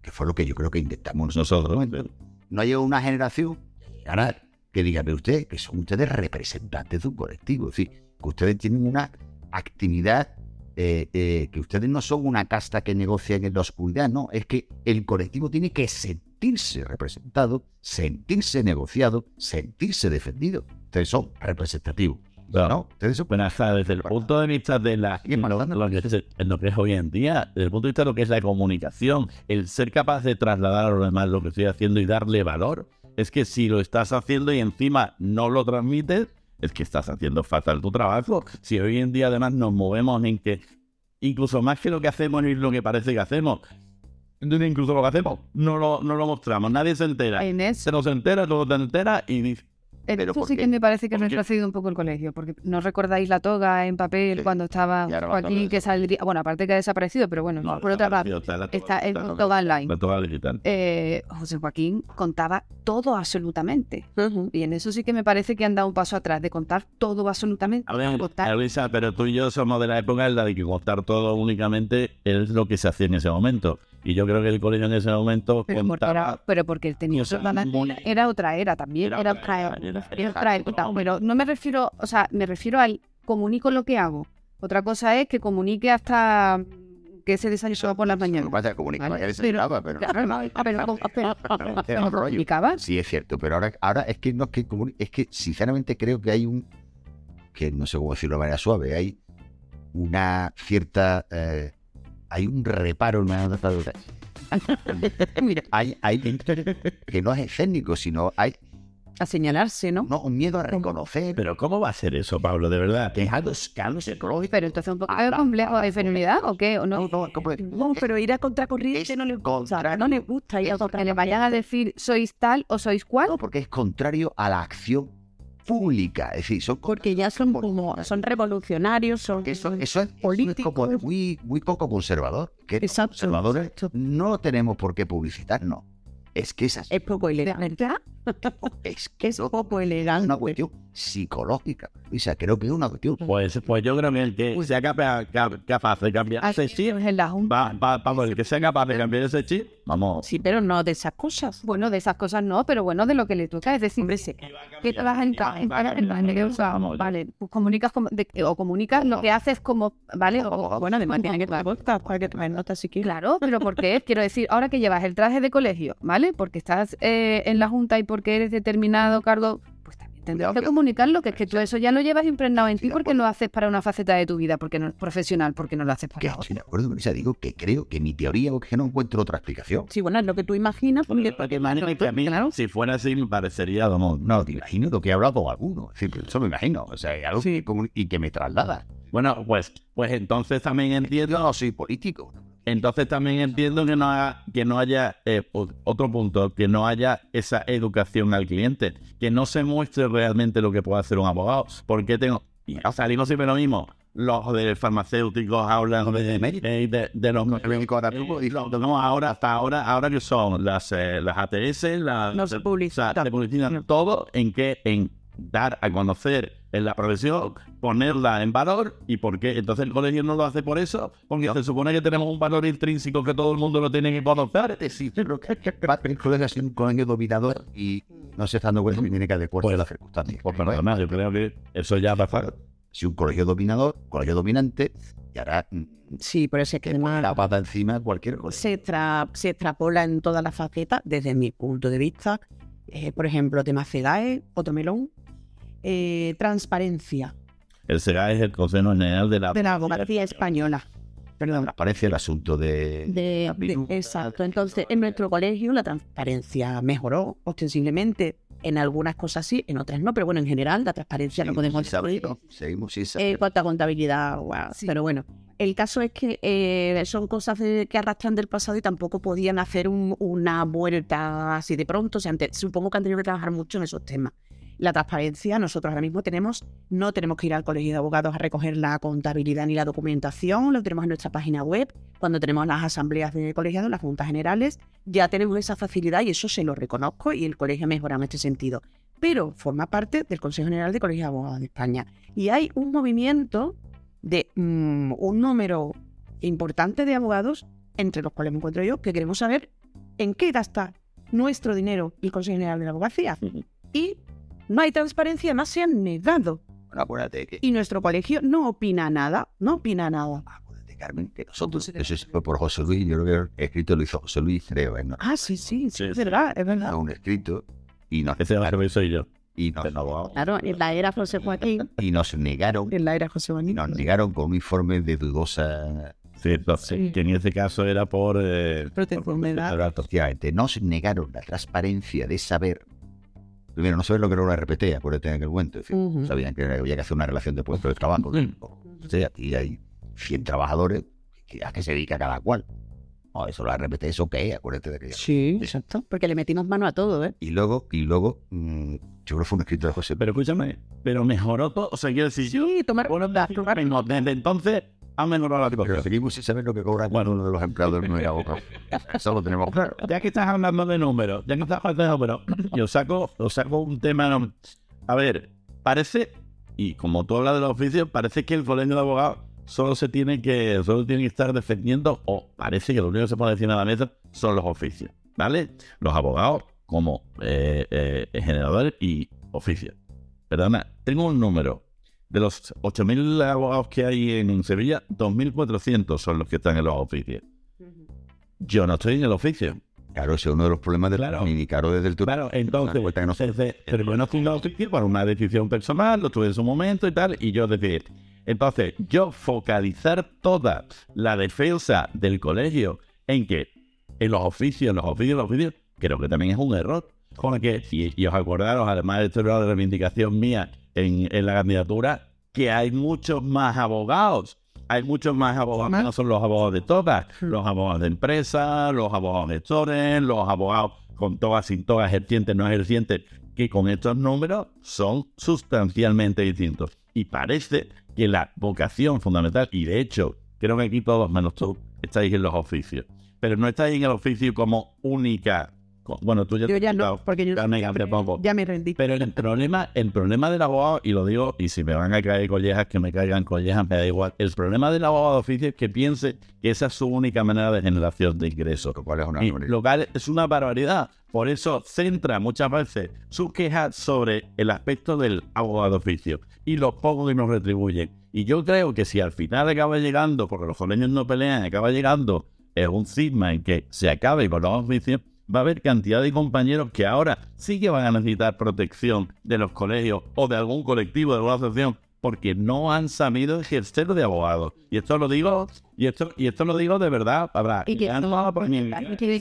que fue lo que yo creo que intentamos nosotros. Nosotros. No ha llegado una generación ahora, que diga, pero usted, que son ustedes representantes de un colectivo, es decir, que ustedes tienen una actividad, eh, eh, que ustedes no son una casta que negocia en la oscuridad, no, es que el colectivo tiene que sentirse representado, sentirse negociado, sentirse defendido. Ustedes son representativos. Claro. ¿No? Ustedes son Bueno, hasta desde el punto de vista de la lo que es, en lo que es hoy en día, desde el punto de vista de lo que es la comunicación, el ser capaz de trasladar a los demás lo que estoy haciendo y darle valor, es que si lo estás haciendo y encima no lo transmites, es que estás haciendo fatal tu trabajo. Si hoy en día además nos movemos en que incluso más que lo que hacemos y lo que parece que hacemos, incluso lo que hacemos, no lo, no lo mostramos, nadie se entera. Se nos entera, luego te entera y dice, Pero Eso ¿por sí qué? que me parece que retrocedido un poco el colegio, porque no recordáis la toga en papel Sí. cuando estaba toga que saldría, bueno, aparte que ha desaparecido, pero bueno, No, por otra parte, está la está en la toga online. La toga digital. eh, José Joaquín contaba todo absolutamente. Y en eso sí que me parece que han dado un paso atrás, de contar todo absolutamente. A ver, Contar- Luisa, pero tú y yo somos de la época en la de que contar todo únicamente es lo que se hacía en ese momento. Y yo creo que el colegio en ese momento Pero, porque era- contaba... pero porque él tenía o sea, otra- muy- era otra era también, Era otra era, era, pero no me refiero, o sea, me refiero al comunico lo que hago. Otra cosa es que comunique hasta que se desayunaba por las mañanas. pasa comunicaba, Vale, ya pero... Claro, no, pero- pero- pero- Pero- comunicaba. Sí, es cierto, pero ahora, ahora es que no es que es que sinceramente creo que hay un que no sé cómo decirlo de manera suave, hay una cierta eh, hay un reparo en una hay, hay que no es escénico, sino hay a señalarse, ¿no? no, un miedo a reconocer Pero ¿cómo va a ser eso, Pablo? De verdad. que es algo escalo psicológico. Pero entonces un poco Ah, complejo de enfermedad o qué, o no. No, no. No, pero ir a contracorriente no les gusta. No les gusta ir a que le vayan a decir sois tal o sois cual. No, porque es contrario a la acción pública, es decir, son Porque ya son como, son revolucionarios, son... eso, eso es, eso es Políticos. como muy, muy poco conservador. Que Exacto, conservadores exacto. no tenemos por qué publicitarnos. Es que es así. Es poco elegante. Es que Es poco es elegante. una cuestión psicológica. Luisa, creo que es una cuestión. Pues, pues yo creo que el que sea capaz, cap- capaz de cambiar ese chip, es en la Junta. va, va, vamos, el que sea capaz de cambiar ese chip, vamos. Sí, pero no de esas cosas. Bueno, de esas cosas no, pero bueno, de lo que le toca. Es decir, que te vas a entrar Vale, pues comunicas como, de- o comunicas lo que haces como, ¿vale? O- Bueno, además tienen que podcast para que tomen notas si. Claro, pero porque quiero decir, ahora que llevas el traje de colegio, ¿vale? Porque estás eh, en la junta y porque eres determinado cargo, pues también tendrás Cuidado que que- comunicarlo, que es que tú eso ya lo llevas impregnado en ti porque lo haces para una faceta de tu vida, porque no es profesional, porque no lo haces Que para estoy de acuerdo Luisa. Digo que creo que mi teoría es que no encuentro otra explicación. Sí, bueno, es lo que tú imaginas. Porque, Porque imagínate que a mí, si fuera así, me parecería, vamos, No, te imagino lo que he hablado alguno. Es decir, eso me imagino. O sea, algo que y que me traslada. Bueno, pues, pues entonces también entiendo, Yo no soy político. Entonces también entiendo que no haya, que no haya eh, o- otro punto, que no haya esa educación al cliente, que no se muestre realmente lo que puede hacer un abogado. Porque tengo, y salimos siempre lo mismo. Los de farmacéuticos hablan de, de, de, de los y los- no, ahora hasta ahora, ahora que son las, eh, las ATS, las No se o sea, se publicitan todo en que en dar a conocer en la profesión, ponerla en valor y por qué. Entonces el colegio no lo hace por eso, porque se supone que tenemos un valor intrínseco que todo el mundo lo tiene que conocer. Sí, pero que el colegio es un colegio dominador y no se está dando cuenta que tiene que adecuarse Pues a las circunstancias. Pues perdona, yo creo que eso ya va a pasar. Si un colegio dominador, colegio dominante, y ahora mm, sí, pero es que la pata encima cualquier cosa. se, se extrapola en todas las facetas, desde mi punto de vista. Eh, por ejemplo, tema CEDAE, otro melón. Eh, transparencia El SEGA es el Consejo General de la... de la abogacía española. Perdón. Aparece el asunto de... De, exacto. Entonces, en nuestro colegio la transparencia mejoró ostensiblemente. En algunas cosas sí, en otras no, pero bueno, en general la transparencia no podemos saber. Seguimos sin Eh, saber. en cuanto a contabilidad, wow. pero bueno, el caso es que eh, son cosas de- que arrastran del pasado y tampoco podían hacer un- una vuelta así de pronto. O sea, supongo que han tenido que trabajar mucho en esos temas. La transparencia, nosotros ahora mismo tenemos, no tenemos que ir al colegio de abogados a recoger la contabilidad ni la documentación, lo tenemos en nuestra página web. Cuando tenemos las asambleas de colegiados, las juntas generales, ya tenemos esa facilidad y eso se lo reconozco y el colegio ha mejorado en este sentido. Pero forma parte del Consejo General de Colegios de Abogados de España. Y hay un movimiento de mm, un número importante de abogados, entre los cuales me encuentro yo, que queremos saber en qué gasta nuestro dinero el Consejo General de la Abogacía. Y no hay transparencia, además se han negado. Bueno, acuérdate que... Y nuestro colegio no opina nada, no opina nada. Acuérdate, Carmen, que nosotros... Eso sí fue por José Luis, yo creo que el escrito lo hizo José Luis, creo. ¿eh? No, Ah, sí, sí, sí, Sí, es sí. verdad, es verdad. un escrito y nos, Ese barrio soy yo. y nos. Claro, en la era José Joaquín, y nos negaron en la era José y Joaquín. nos negaron con un informe de dudosa Sí, entonces, que en ese caso era por... Eh, Protección de nos negaron la transparencia de saber. Primero, no saber lo que era una RPT, acuérdate en aquel momento. Es decir, Ujú. Sabían que había que hacer una relación de puesto de trabajo. O sea, aquí hay 100 trabajadores que- a que se dedica cada cual. Oh, eso la RPT, ¿eso qué? Acuérdate de que Sí, exacto. Porque le metimos mano a todo, ¿eh? Y luego, y luego, mm, yo creo que fue un escrito de José. Pero escúchame, pero mejoró todo. O sea, quiero decir, yo, Sí, tomar. bueno, no, desde entonces ha mejorado la Pero cosa. seguimos sin saber lo que cobra uno de los empleados no es abogado. Eso lo tenemos claro. Ya que estás hablando de números, ya que estás hablando de números, yo saco, yo saco un tema. no- A ver, parece, y como tú hablas de los oficios, parece que el colegio de abogados solo se tiene que, solo tiene que estar defendiendo, o parece que lo único que se puede decir a la mesa son los oficios, ¿vale? Los abogados como eh, eh, generadores y oficios. Perdona, tengo un número. De los 8.000 abogados que hay en Sevilla, 2.400 son los que están en los oficios. Yo no estoy en el oficio. Claro, ese es uno de los problemas del Claro. y claro desde el Claro, entonces, que no desde- pero yo no estoy en el oficio por una decisión personal, lo tuve en su momento y tal, y yo decidí. Entonces, yo focalizar toda la defensa del colegio en que en los oficios, los oficios, los oficios, creo que también es un error. Porque, y, y os acordaros, además de esto era de reivindicación mía en, en la candidatura, que hay muchos más abogados. Hay muchos más abogados, que no son los abogados de todas, los abogados de empresas, los abogados gestores, los abogados con togas, sin togas, ejercientes, no ejercientes, que con estos números son sustancialmente distintos. Y parece que la vocación fundamental, y de hecho, creo que aquí todos menos tú estáis en los oficios, pero no estáis en el oficio como única. Bueno, tú ya Yo te ya has no, porque yo ya me hace poco. ya me rendí. Pero el problema, el problema del abogado, y lo digo, y si me van a caer collejas, que me caigan collejas, me da igual. El problema del abogado de oficio es que piense que esa es su única manera de generación de ingresos. Lo cual es una Y barbaridad. lo cual es una barbaridad. Por eso centra muchas veces sus quejas sobre el aspecto del abogado de oficio y lo poco que nos retribuyen. Y yo creo que si al final acaba llegando, porque los colegios no pelean, acaba llegando es un cisma en que se acabe con los oficios, va a haber cantidad de compañeros que ahora sí que van a necesitar protección de los colegios o de algún colectivo, de alguna asociación, porque no han sabido ejercer de abogado. Y esto lo digo, y esto, y esto lo digo de verdad, habrá.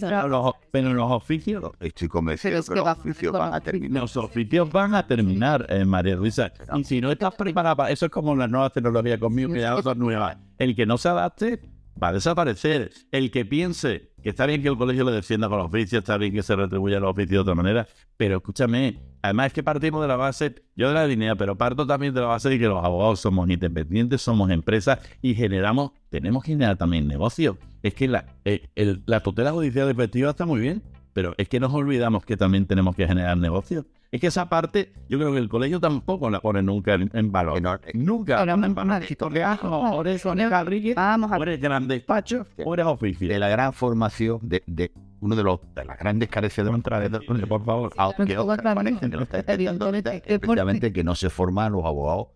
Pero los, pero los oficios, Estoy convencido Pero es que que los oficios van a terminar. los oficios van a terminar, eh, María Luisa. Y si no estás preparada para eso es como las nuevas tecnologías conmigo, que ya no son nuevas. El que no se adapte va a desaparecer. El que piense que está bien que el colegio le defienda con los oficios, está bien que se retribuya los oficios de otra manera, pero escúchame, además es que partimos de la base, yo de la línea, pero parto también de la base de que los abogados somos independientes, somos empresas y generamos, tenemos que generar también negocios. Es que la, eh, el- la tutela judicial efectiva está muy bien, pero es que nos olvidamos que también tenemos que generar negocios. Es que esa parte, yo creo que el colegio tampoco la pone nunca en, en valor. No- Nunca. Ahora, en vamos a valor. Porque, ah, no, o eres a o eres gran despacho, o eres oficio. de la gran formación de, de uno de los de las grandes carencias de de- por favor. aunque precisamente que no se forman los abogados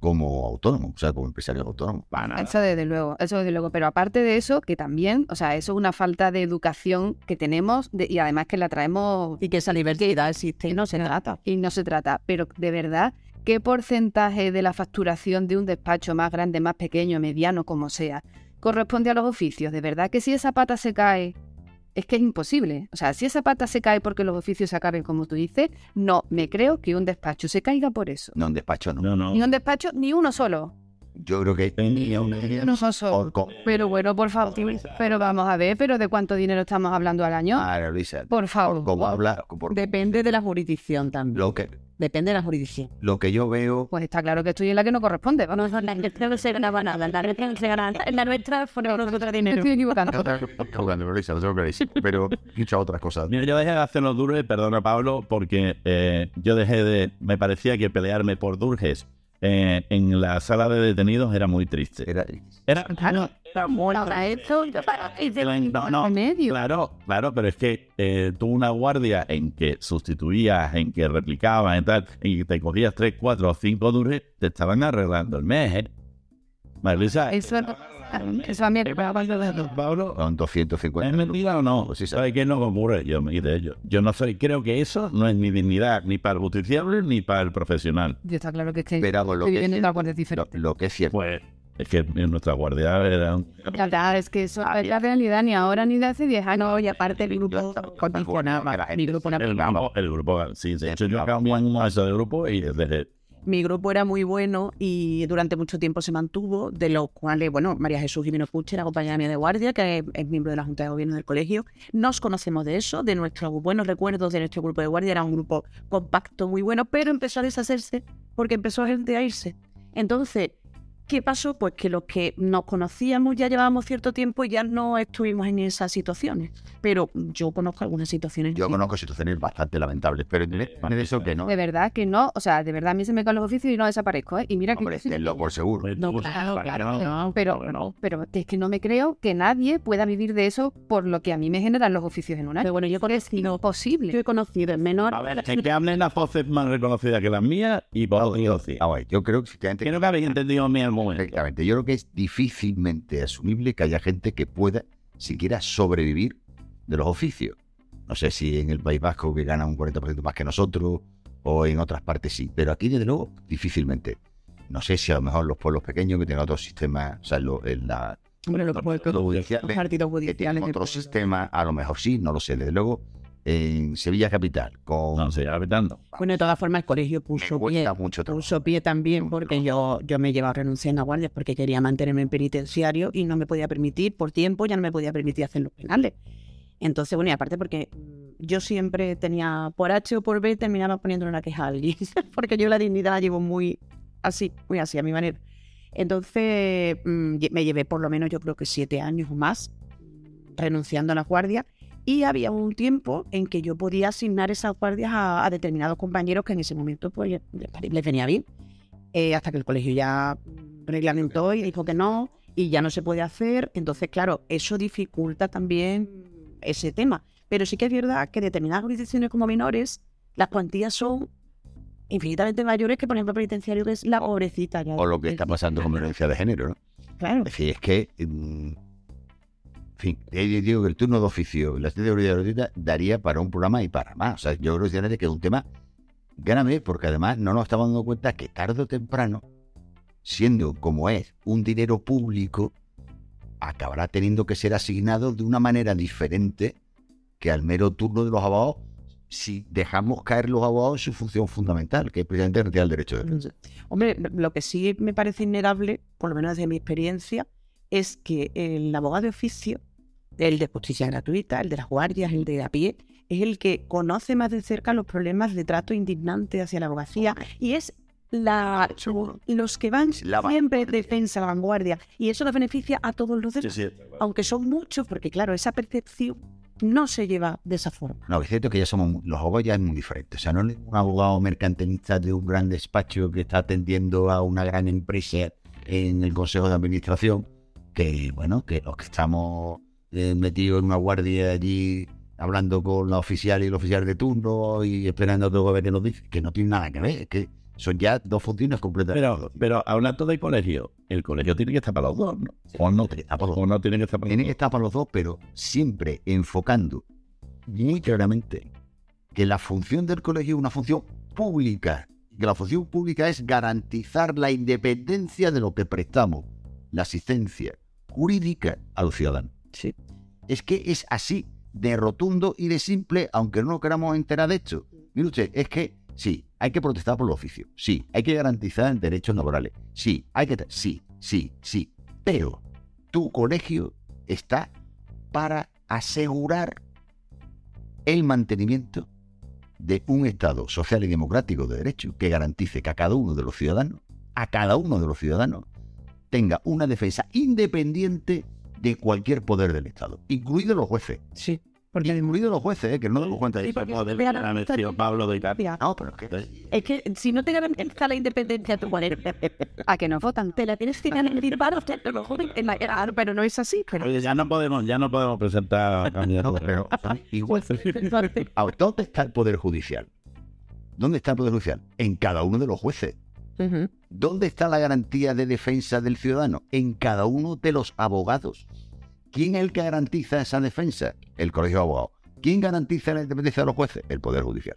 como autónomos, o sea, como empresarios autónomos. Para nada. Eso desde luego, eso desde luego. Pero aparte de eso, que también, o sea, eso es una falta de educación que tenemos de- y además que la traemos Y que esa diversidad existe y no se trata. y no se trata. Pero de verdad, ¿qué porcentaje de la facturación de un despacho más grande, más pequeño, mediano, como sea, corresponde a los oficios? De verdad que si esa pata se cae, es que es imposible. O sea, si esa pata se cae porque los oficios se acaben, como tú dices, no me creo que un despacho se caiga por eso. No, en despacho no. No, no. Ni un despacho, ni uno solo. Yo creo que Ni un- Ni uno solo. o- con- Pero bueno, por favor, pero vamos a ver, pero ¿de cuánto dinero estamos hablando al año? María Luisa, Por favor. como habla, por Depende de la jurisdicción también. lo que Depende de la jurisdicción. lo que yo veo Pues está claro que estoy en la que no corresponde. Vamos. No, la nuestra no se ganaba nada. La nuestra no se ganaba nada. En la nuestra ponemos nosotros Me dinero. estoy equivocando. María Luisa, lo tengo pero he dicho otras cosas. Mira, yo dejé de hacerlo Durges, perdona Pablo, porque eh, yo dejé de. Me parecía que pelearme por Durges eh, en la sala de detenidos era muy triste. Era, Era. no, Ahora esto, no, no, medio. Claro, claro, pero es que eh, tú una guardia en que sustituías, en que replicabas, en tal, en que te cogías tres, cuatro o cinco Durges, te estaban arreglando el mes, ¿eh? María Luisa, Eso, eso a mí Pablo, con ¿Es 250. mentira o no? Pues sí, ¿Sabes qué es lo que ocurre? Yo me de ello. Yo no soy, creo que eso no es ni dignidad ni para el justiciable ni para el profesional. Yo está claro que es que Pero lo estoy que, viviendo es en una cierto, guardia lo, diferente. lo que es cierto, Pues es que en nuestra guardia era un... La verdad es que eso es la realidad ni ahora ni de hace 10 años. No, y aparte el grupo condicionaba. Mi grupo era El grupo, el grupo, sí, de hecho yo acabo un año más de grupo y desde Mi grupo era muy bueno y durante mucho tiempo se mantuvo, de los cuales, bueno, María Jesús Jiménez Puche, la compañera mía de guardia, que es, miembro de la Junta de Gobierno del colegio. Nos conocemos de eso, de nuestros buenos recuerdos de nuestro grupo de guardia. Era un grupo compacto, muy bueno, pero empezó a deshacerse porque empezó gente a irse. Entonces, ¿Qué pasó? Pues que los que nos conocíamos ya llevábamos cierto tiempo y ya no estuvimos en esas situaciones. Pero yo conozco algunas situaciones. Yo conozco situaciones bastante lamentables, pero de eso que no. De verdad que no. O sea, de verdad a mí se me caen los oficios y no desaparezco. ¿eh? Y mira Hombre, que. lo por seguro. No, claro, claro. pero, pero es que no me creo que nadie pueda vivir de eso por lo que a mí me generan los oficios en una. Pero bueno, yo es imposible. Yo he conocido en menor. A ver, es que hablen las voces más reconocidas que las mías y por Dios. A ver, yo creo que. Creo que habéis entendido mi Exactamente. Yo creo que es difícilmente asumible que haya gente que pueda siquiera sobrevivir de los oficios. No sé si en el País Vasco que gana un 40% más que nosotros o en otras partes sí, pero aquí desde luego difícilmente. No sé si a lo mejor los pueblos pequeños que tienen otro sistema, o sea, en la, bueno, los, partidos judiciales, otro sistema, a lo mejor sí, no lo sé. Desde luego, en Sevilla Capital. Con... No, Sevilla Capital no. Bueno, de todas formas, el colegio puso pie. Mucho puso pie también porque yo, yo me llevaba a renunciar a guardias porque quería mantenerme en penitenciario y no me podía permitir, por tiempo, ya no me podía permitir hacer los penales. Entonces, bueno, y aparte porque yo siempre tenía, por H o por B, terminaba poniéndole una queja a alguien, porque yo la dignidad la llevo muy así, muy así, a mi manera. Entonces, mm, me llevé por lo menos, yo creo que siete años o más renunciando a la guardia y había un tiempo en que yo podía asignar esas guardias a, determinados compañeros que en ese momento pues, les venía bien. Eh, hasta que el colegio ya reglamentó y dijo que no, y ya no se puede hacer. Entonces, claro, eso dificulta también ese tema. Pero sí que es verdad que determinadas jurisdicciones como menores, las cuantías son infinitamente mayores que, por ejemplo, penitenciario, que es la pobrecita. o lo que está pasando con violencia de género, ¿no? Claro. Es decir, es que mm, fin, digo que el turno de oficio y la de daría para un programa y para más. O sea, yo creo que es un tema grave porque además no nos estamos dando cuenta que tarde o temprano, siendo como es un dinero público, acabará teniendo que ser asignado de una manera diferente que al mero turno de los abogados si dejamos caer los abogados en su función fundamental, que es precisamente retirar el derecho de Hombre, lo que sí me parece innegable, por lo menos desde mi experiencia, es que el abogado de oficio el de justicia gratuita, el de las guardias, el de a pie, es el que conoce más de cerca los problemas de trato indignante hacia la abogacía y es la, los que van siempre defensa, la vanguardia. Y eso nos beneficia a todos los demás. Aunque son muchos, porque claro, esa percepción no se lleva de esa forma. No, es cierto que ya somos, los abogados ya es muy diferente. O sea, no es un abogado mercantilista de un gran despacho que está atendiendo a una gran empresa en el consejo de administración, que bueno, que los que estamos eh, metido en una guardia allí hablando con la oficial y el oficial de turno y esperando a todo que nos dice, que no tiene nada que ver, que son ya dos funciones completamente. Pero, pero hablando de colegio, el colegio tiene que estar para los dos, ¿no? O no, tiene que estar para tiene que estar para los dos, pero siempre enfocando muy claramente que la función del colegio es una función pública, que la función pública es garantizar la independencia de lo que prestamos, la asistencia jurídica a los ciudadanos. Es que es así de rotundo y de simple, aunque no nos queramos enterar de hecho. Mire usted, es que sí, hay que protestar por el oficio. Sí, hay que garantizar derechos laborales. Sí, hay que... Sí, sí, sí. Pero tu colegio está para asegurar el mantenimiento de un Estado social y democrático de derecho que garantice que a cada uno de los ciudadanos, a cada uno de los ciudadanos, tenga una defensa independiente de cualquier poder del Estado, incluidos los jueces. Sí. Porque incluidos los jueces, ¿eh? que no nos cuenta sí, tío Pablo de Italia. No, pero es que, es que si no te garantiza la independencia tu poder, a que no votan, te la tienes que garantir para usted, pero no es así. Pero... Oye, ya no podemos, ya no podemos presentar candidatos. pero igual. ¿Dónde está el poder judicial? ¿Dónde está el poder judicial? En cada uno de los jueces. ¿Dónde está la garantía de defensa del ciudadano? En cada uno de los abogados. ¿Quién es el que garantiza esa defensa? El colegio de abogados. ¿Quién garantiza la independencia de los jueces? El Poder Judicial.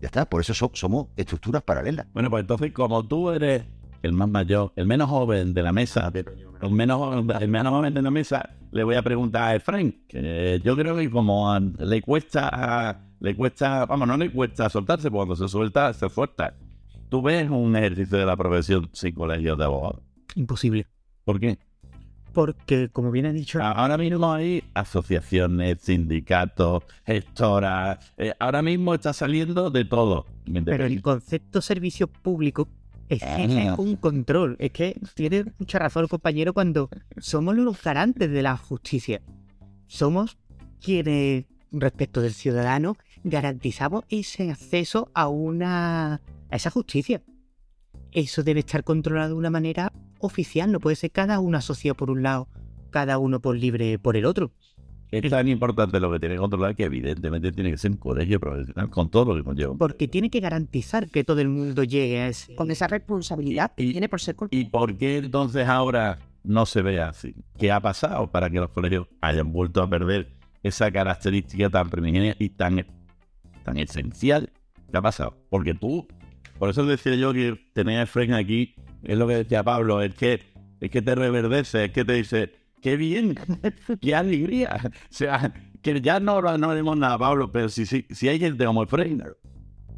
Ya está, por eso somos estructuras paralelas. Bueno, pues entonces, como tú eres el más mayor, el menos joven de la mesa, el menos, el menos joven de la mesa, le voy a preguntar a Efraín, que yo creo que como le cuesta, le cuesta, vamos, no le cuesta soltarse, cuando se suelta, se suelta. ¿Tú ves un ejercicio de la profesión sin colegios de abogados? Imposible. ¿Por qué? Porque, como bien has dicho, Ahora mismo hay asociaciones, sindicatos, gestoras. eh, ahora mismo está saliendo de todo. ¿me pero el concepto servicio público es, que es un control. Es que tiene mucha razón el compañero cuando somos los garantes de la justicia. Somos quienes, respecto del ciudadano, garantizamos ese acceso a una a esa justicia. Eso debe estar controlado de una manera oficial, no puede ser cada uno asociado por un lado, cada uno por libre por el otro. Es tan importante lo que tiene que controlar que evidentemente tiene que ser un colegio profesional con todo lo que conlleva. Porque tiene que garantizar que todo el mundo llegue a ese. Con esa responsabilidad que Y- tiene por ser ¿Y por qué entonces ahora no se ve así? ¿Qué ha pasado para que los colegios hayan vuelto a perder esa característica tan primigenia y tan, tan esencial? ¿Qué ha pasado? Porque tú, por eso decía yo que tener a Efraín aquí, es lo que decía Pablo, es que, es que te reverdece, es que te dice, qué bien, qué alegría. O sea, que ya no, no haremos nada, Pablo, pero si, si, si hay gente como Efraín,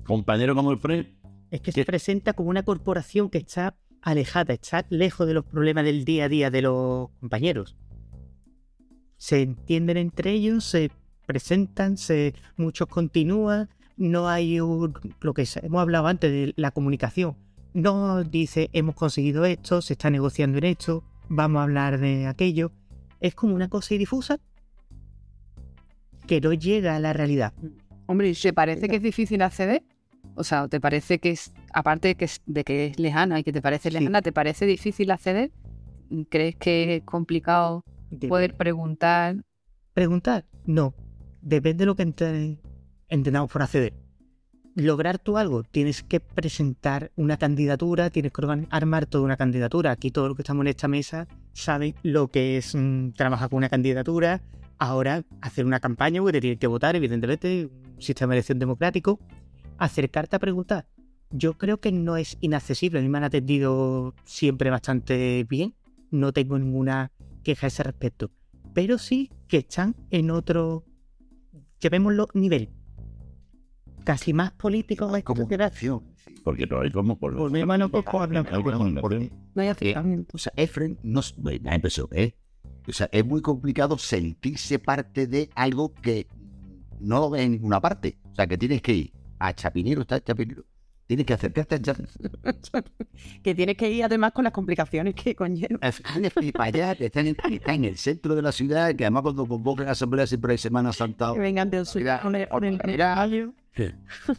compañero como Efraín, Es que ¿Qué? se presenta como una corporación que está alejada, está lejos de los problemas del día a día de los compañeros. Se entienden entre ellos, se presentan, se muchos continúan, no hay un- lo que se- hemos hablado antes de la comunicación. No dice hemos conseguido esto, se está negociando en esto, vamos a hablar de aquello. Es como una cosa difusa que no llega a la realidad. Hombre, ¿Te parece que es difícil acceder? O sea, ¿o ¿te parece que es, aparte de que es, de que es lejana y que te parece Sí. lejana, ¿te parece difícil acceder? ¿Crees que es complicado De- poder preguntar? ¿Preguntar? No. Depende de lo que ente- entendamos por acceder. Lograr tú algo, tienes que presentar una candidatura, tienes que armar toda una candidatura. Aquí todos los que estamos en esta mesa saben lo que es mm, trabajar con una candidatura. Ahora, hacer una campaña, porque te tienes que votar, evidentemente, un sistema de elección democrático. Acercarte a preguntar. Yo creo que no es inaccesible. A mí me han atendido siempre bastante bien. No tengo ninguna queja a ese respecto pero sí que están en otro, llamémoslo, nivel. Casi más político. acción. sí. porque no hay como por Por mi mano, pues, por la- Porque, no hay eh, acercamiento. o sea, Efren no empezó, ¿eh? O sea, es muy complicado sentirse parte de algo que no lo ves en ninguna parte. O sea, que tienes que ir a Chapinero, está Chapinero. Tienes que acercarte a Chapinero. que tienes que ir además con las complicaciones que conlleva. Para allá, que está en, en el centro de la ciudad, que además cuando convocan asamblea siempre hay Semana Santa. Que vengan del sur El,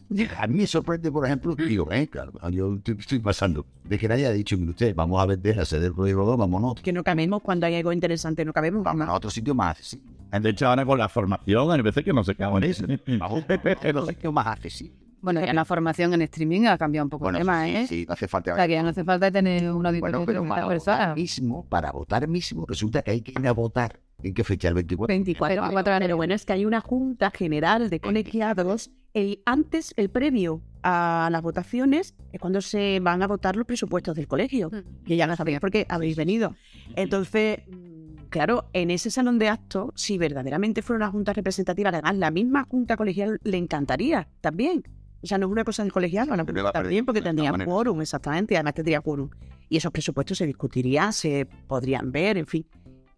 el. A mí me sorprende, por ejemplo, digo, eh, claro, yo estoy, pasando, de que nadie ha dicho, mire usted, vamos a vender a ceder Rodrigo, vámonos, Que no cabemos cuando hay algo interesante, no cabemos. vámonos a otro sitio más accesible. De hecho, ahora con la formación, hay veces que no se cagan en eso. Vamos a otro sitio más accesible. Bueno, ya la formación en streaming ha cambiado un poco Bueno, el tema, sí, ¿eh? sí, no hace falta. O sea, que ya no hace falta tener un auditorio Bueno, de pero 30 para votar mismo, para votar mismo, resulta que hay que ir a votar. ¿En qué fecha? ¿El 24? 24. Pero- Pero, pero bueno, es que hay una junta general de colegiados. El, antes, el previo a las votaciones, es cuando se van a votar los presupuestos del colegio. Que ya no sabéis por qué habéis venido. Entonces, mm, claro, en ese salón de actos, si verdaderamente fuera una junta representativa, además la misma junta colegial le encantaría también. O sea, no es una cosa del colegiado, no, Pero va a perder, también porque de tendría quórum, exactamente, además tendría quórum. Y esos presupuestos se discutirían, se podrían ver, en fin.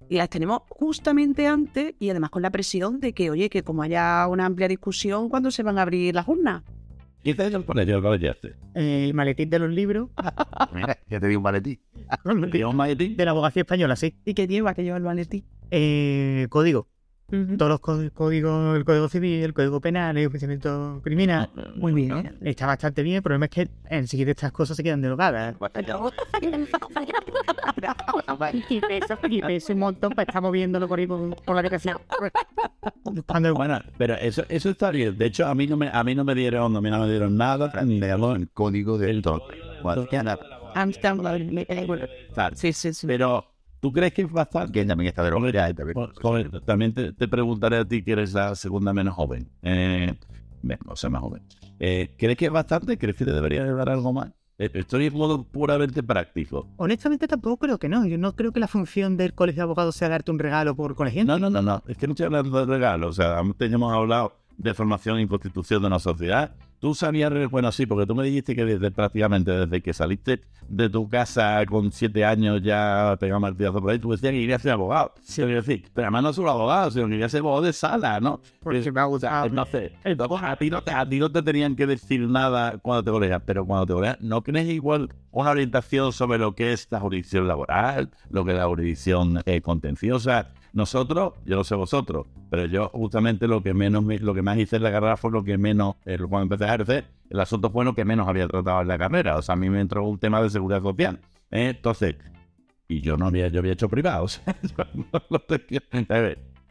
Y las tenemos justamente antes y además con la presión de que, oye, que como haya una amplia discusión, ¿cuándo se van a abrir las urnas? ¿Qué te el colegio? ¿El maletín de los libros Mira, ya te di un maletín. ¿Tío, un maletín? de la abogacía española, sí. ¿Y qué lleva que lleva el maletín? Eh, código. Todos los có- códigos, el código civil, el código penal, el enjuiciamiento criminal. Muy bien. Está bastante bien. El problema es que enseguida estas cosas se quedan derogadas. Y pesa, y pesa un montón para estar moviéndolo por ahí por, por la habitación. Cuando, Bueno, pero eso, eso está bien. De hecho, a mí no me, a mí no me dieron, a mí no me dieron nada, ni de algo. El código del todo. Tal. Sí, sí, sí. Pero, ¿tú crees que es bastante? Que también está de Hombre, ya, también. Te, te preguntaré a ti que eres la segunda menos joven. Eh, o sea, más joven. Eh, ¿Crees que es bastante? ¿Crees que te debería de dar algo más? Eh, Estoy en modo puramente práctico. honestamente tampoco creo que no. Yo no creo que la función del colegio de abogados sea darte un regalo por colegiante. No, no, no, no. Es que no estoy hablando de regalos. O sea, antes hemos hablado de formación y constitución de una sociedad. Tú sabías, bueno, sí, porque tú me dijiste que desde prácticamente desde que saliste de tu casa con siete años ya pegaba martillazo por ahí, tú decías que querías ser abogado. Sí. decir, pero además no solo abogado, sino que querías ser abogado de sala, ¿no? Porque me ha gustado. Entonces, entonces a, ti no te, a ti no te tenían que decir nada cuando te colegias, pero cuando te colegias, ¿no crees igual una orientación sobre lo que es la jurisdicción laboral, lo que es la jurisdicción eh, contenciosa? Nosotros, yo no sé vosotros, pero yo justamente lo que menos me- lo que más hice en la carrera fue lo que menos, eh, cuando empecé a ejercer, el asunto fue lo que menos había tratado en la carrera. O sea, a mí me entró un tema de seguridad social. ¿eh? Entonces, y yo no había, yo había hecho privado. o sea, no tenía.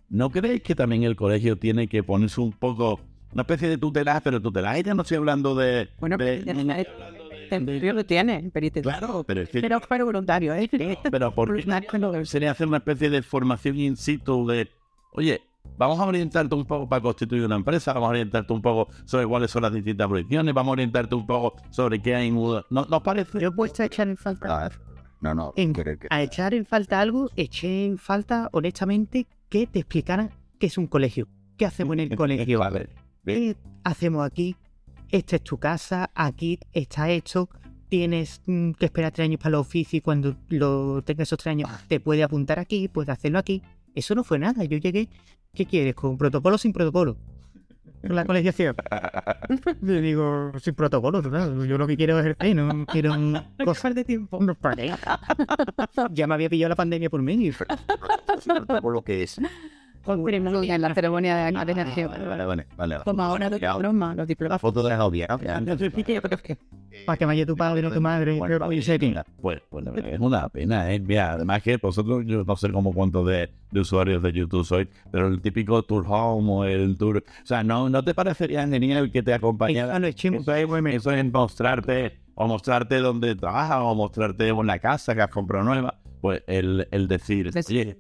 ¿no creéis que también el colegio tiene que ponerse un poco, una especie de tutelaje, pero tutelaje ya no estoy hablando de... Bueno, de- pero no de- lo tiene, perite. Claro, pero es que... Pero pero voluntario, ¿eh? Pero ¿por qué no sería hacer una especie de formación in situ de, oye, vamos a orientarte un poco para constituir una empresa, vamos a orientarte un poco sobre cuáles son las distintas jurisdicciones, vamos a orientarte un poco sobre qué hay en... ¿No, ¿Nos parece? Yo he puesto a echar en falta. Ah, No, no, En- creo que- A echar en falta algo, eché en falta, honestamente, que te explicaran qué es un colegio. ¿Qué hacemos en el colegio? Vale. ¿Qué hacemos aquí? Esta es tu casa, aquí está esto. Tienes mm, que esperar tres años para los oficios y cuando lo tengas esos tres años te puedes apuntar aquí, puedes hacerlo aquí. Eso no fue nada. Yo llegué, ¿qué quieres? ¿Con protocolo o sin protocolo? Con la colegiación. Le digo, sin protocolo, claro. Yo lo que quiero es ejercer, no quiero cosas de tiempo. No. Ya me había pillado la pandemia por medio. por lo que es. En la ceremonia de acreditación. Vale, vale, vale. vale. Como ahora los diplomas, los La diplomas. foto de la novia. ¿no? Para que vaya tu padre o tu madre. Bueno, Oye, Seti, Pues, pues la es una pena, ¿eh? Mira, además que vosotros, yo no sé cómo cuántos de, de usuarios de YouTube sois, pero el típico tour home o el tour... O sea, ¿no, no te parecería genial que te acompañara? Eso es, eso es mostrarte, o mostrarte dónde trabajas, o mostrarte una casa que has comprado nueva. Pues el, el decir, oye,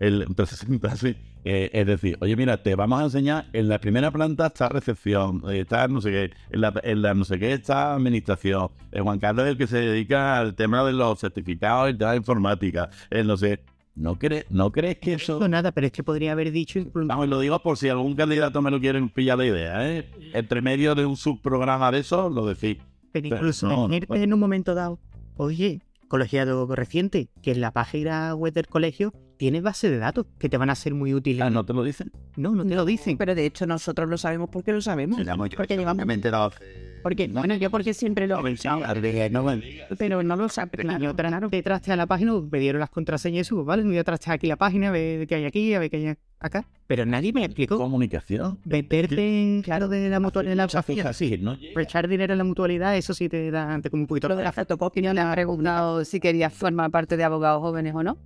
el 360, sí. Eh, es decir, oye, mira, te vamos a enseñar, en la primera planta está recepción, eh, está no sé qué, en la, en la no sé qué está administración. Eh, Juan Carlos es el que se dedica al tema de los certificados, tema de informática, eh, no sé. ¿No crees, ¿No crees que eso...? No, nada, pero es que podría haber dicho Vamos, lo digo por si algún candidato me lo quieren pillar la idea, ¿eh? Entre medio de un subprograma de eso, lo decís. Pero incluso no, irte no. en un momento dado, oye, colegiado reciente, que en la página web del colegio tiene base de datos que te van a ser muy útiles. Ah, ¿no te lo dicen? No, no te lo dicen. Pero de hecho nosotros lo sabemos porque lo sabemos. Éramos yo, Porque yo llevamos... me he enterado hace- Porque, bueno, yo porque siempre lo... No me digas. Pero no lo sabes, claro. otra, te traste a la página, me dieron las contraseñas y eso, pues, vale, voy a trastear aquí la página, a ver qué hay aquí, a ver qué hay acá. Pero nadie me explicó. Comunicación. Meterte en, claro, de la mutualidad, la fijas, sí, no llega. Pues echar dinero en la mutualidad, eso sí te da como un poquito Lo de la fotocopia le he preguntado si quería formar parte de abogados jóvenes o no.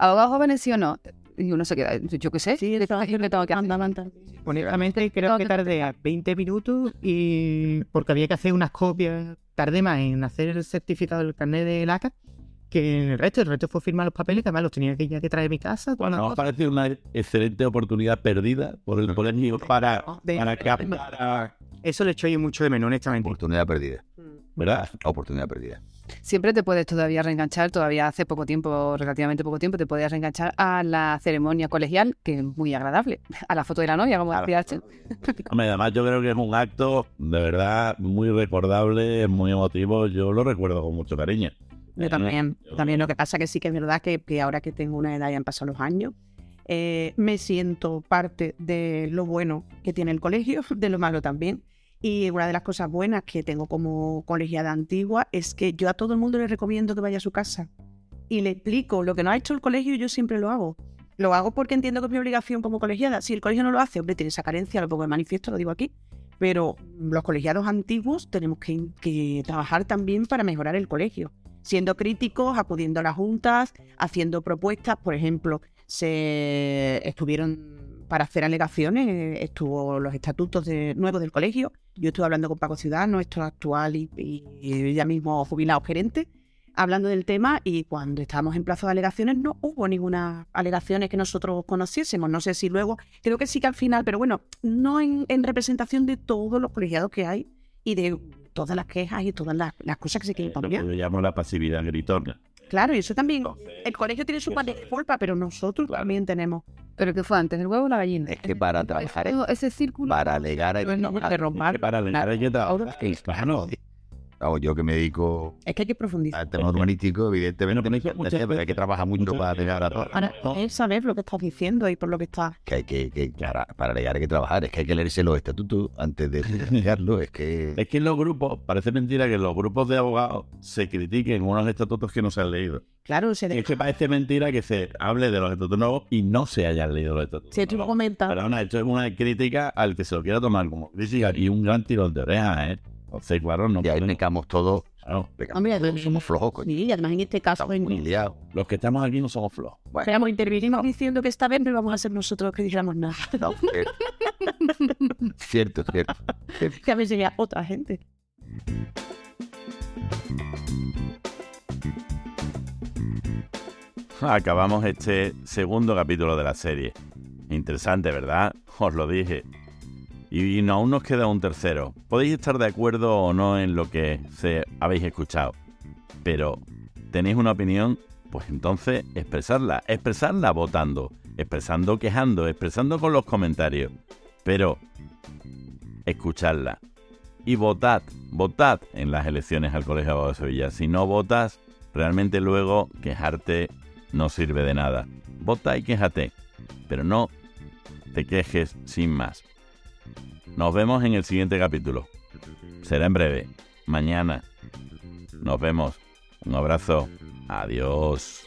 ¿Abogados jóvenes sí o no? Y uno se queda, yo qué sé, Sí, ¿qué tengo que tengo que hacer? Andaban tan- Honestamente, creo que tardé a 20 minutos y porque había que hacer unas copias. Tardé más en hacer el certificado del carnet de LACA que en el resto. El resto fue firmar los papeles, que además los tenía que ya que traer a mi casa. Bueno, nos parece una excelente oportunidad perdida por el colegio para, De- para captar a- Eso le echo yo mucho de menos, honestamente. Oportunidad perdida. ¿Verdad? Oportunidad perdida. Siempre te puedes todavía reenganchar, todavía hace poco tiempo, relativamente poco tiempo, te podías reenganchar a la ceremonia colegial, que es muy agradable. A la foto de la novia, como decía. Hombre, además yo creo que es un acto de verdad muy recordable, muy emotivo. Yo lo recuerdo con mucho cariño. Yo también, también lo que pasa que sí que es verdad que, que ahora que tengo una edad y han pasado los años, eh, me siento parte de lo bueno que tiene el colegio, de lo malo también. Y una de las cosas buenas que tengo como colegiada antigua es que yo a todo el mundo le recomiendo que vaya a su casa y le explico lo que no ha hecho el colegio, yo siempre lo hago. Lo hago porque entiendo que es mi obligación como colegiada. Si el colegio no lo hace, hombre, tiene esa carencia, lo pongo de manifiesto, lo digo aquí. Pero los colegiados antiguos tenemos que, que trabajar también para mejorar el colegio siendo críticos, acudiendo a las juntas, haciendo propuestas. Por ejemplo, se estuvieron para hacer alegaciones, eh, estuvo los estatutos de, nuevos del colegio. Yo estuve hablando con Paco Ciudad, nuestro actual y, ya mismo jubilado gerente, hablando del tema y cuando estábamos en plazo de alegaciones no hubo ninguna alegaciones que nosotros conociésemos. No sé si luego, creo que sí que al final, pero bueno, no en, en representación de todos los colegiados que hay y de todas las quejas y todas las, las cosas que se quieren Lo cambiar. que yo llamo la pasividad gritona. Claro, y eso también. Entonces, El colegio tiene su parte de culpa, pero nosotros Claro. también tenemos ¿Pero qué fue antes, el huevo o la gallina? Es que para trabajar, Todo ese círculo. para alegar a Pues no, romper. Para el Claro. Claro. Yo que me dedico Es que hay que profundizar. al tema urbanístico, evidentemente, Bueno, pero muchas hay que trabajar mucho para alegar a todo. Ahora, es saber lo que estás diciendo y por lo que estás. Que hay que, que para, para alegar hay que trabajar, es que hay que leerse los estatutos antes de alegarlo, es que Es que en los grupos, parece mentira que en los grupos de abogados se critiquen unos estatutos que no se han leído. Claro, se Es que parece mentira que se hable de los estatutos nuevos y no se hayan leído los estatutos. Si tú lo nuevos. comentas, Perdona, esto es una crítica al que se lo quiera tomar como crítica y un gran tirón de orejas, ¿eh? Entonces, claro, no y ahí podemos- pecamos todos, claro, pecamos Hombre, todos, somos flojos, coño. sí, y además en este caso, Estamos muy en, liados. Los que estamos aquí no somos flojos. Bueno, Esperamos, intervinimos diciendo que esta vez no íbamos a ser nosotros los que dijéramos nada. no, eh, cierto, cierto. que a veces sería otra gente. Acabamos este segundo capítulo de la serie. Interesante, ¿verdad? Os lo dije. Y aún nos queda un tercero. Podéis estar de acuerdo o no en lo que se habéis escuchado. Pero, ¿tenéis una opinión? Pues entonces expresarla. Expresarla votando. Expresando quejando. Expresando con los comentarios. Pero, escucharla. Y votad. Votad en las elecciones al Colegio de Abogados de Sevilla. Si no votas, realmente luego quejarte no sirve de nada. Vota y quéjate, pero no te quejes sin más. Nos vemos en el siguiente capítulo. Será en breve, mañana. Nos vemos. Un abrazo. Adiós.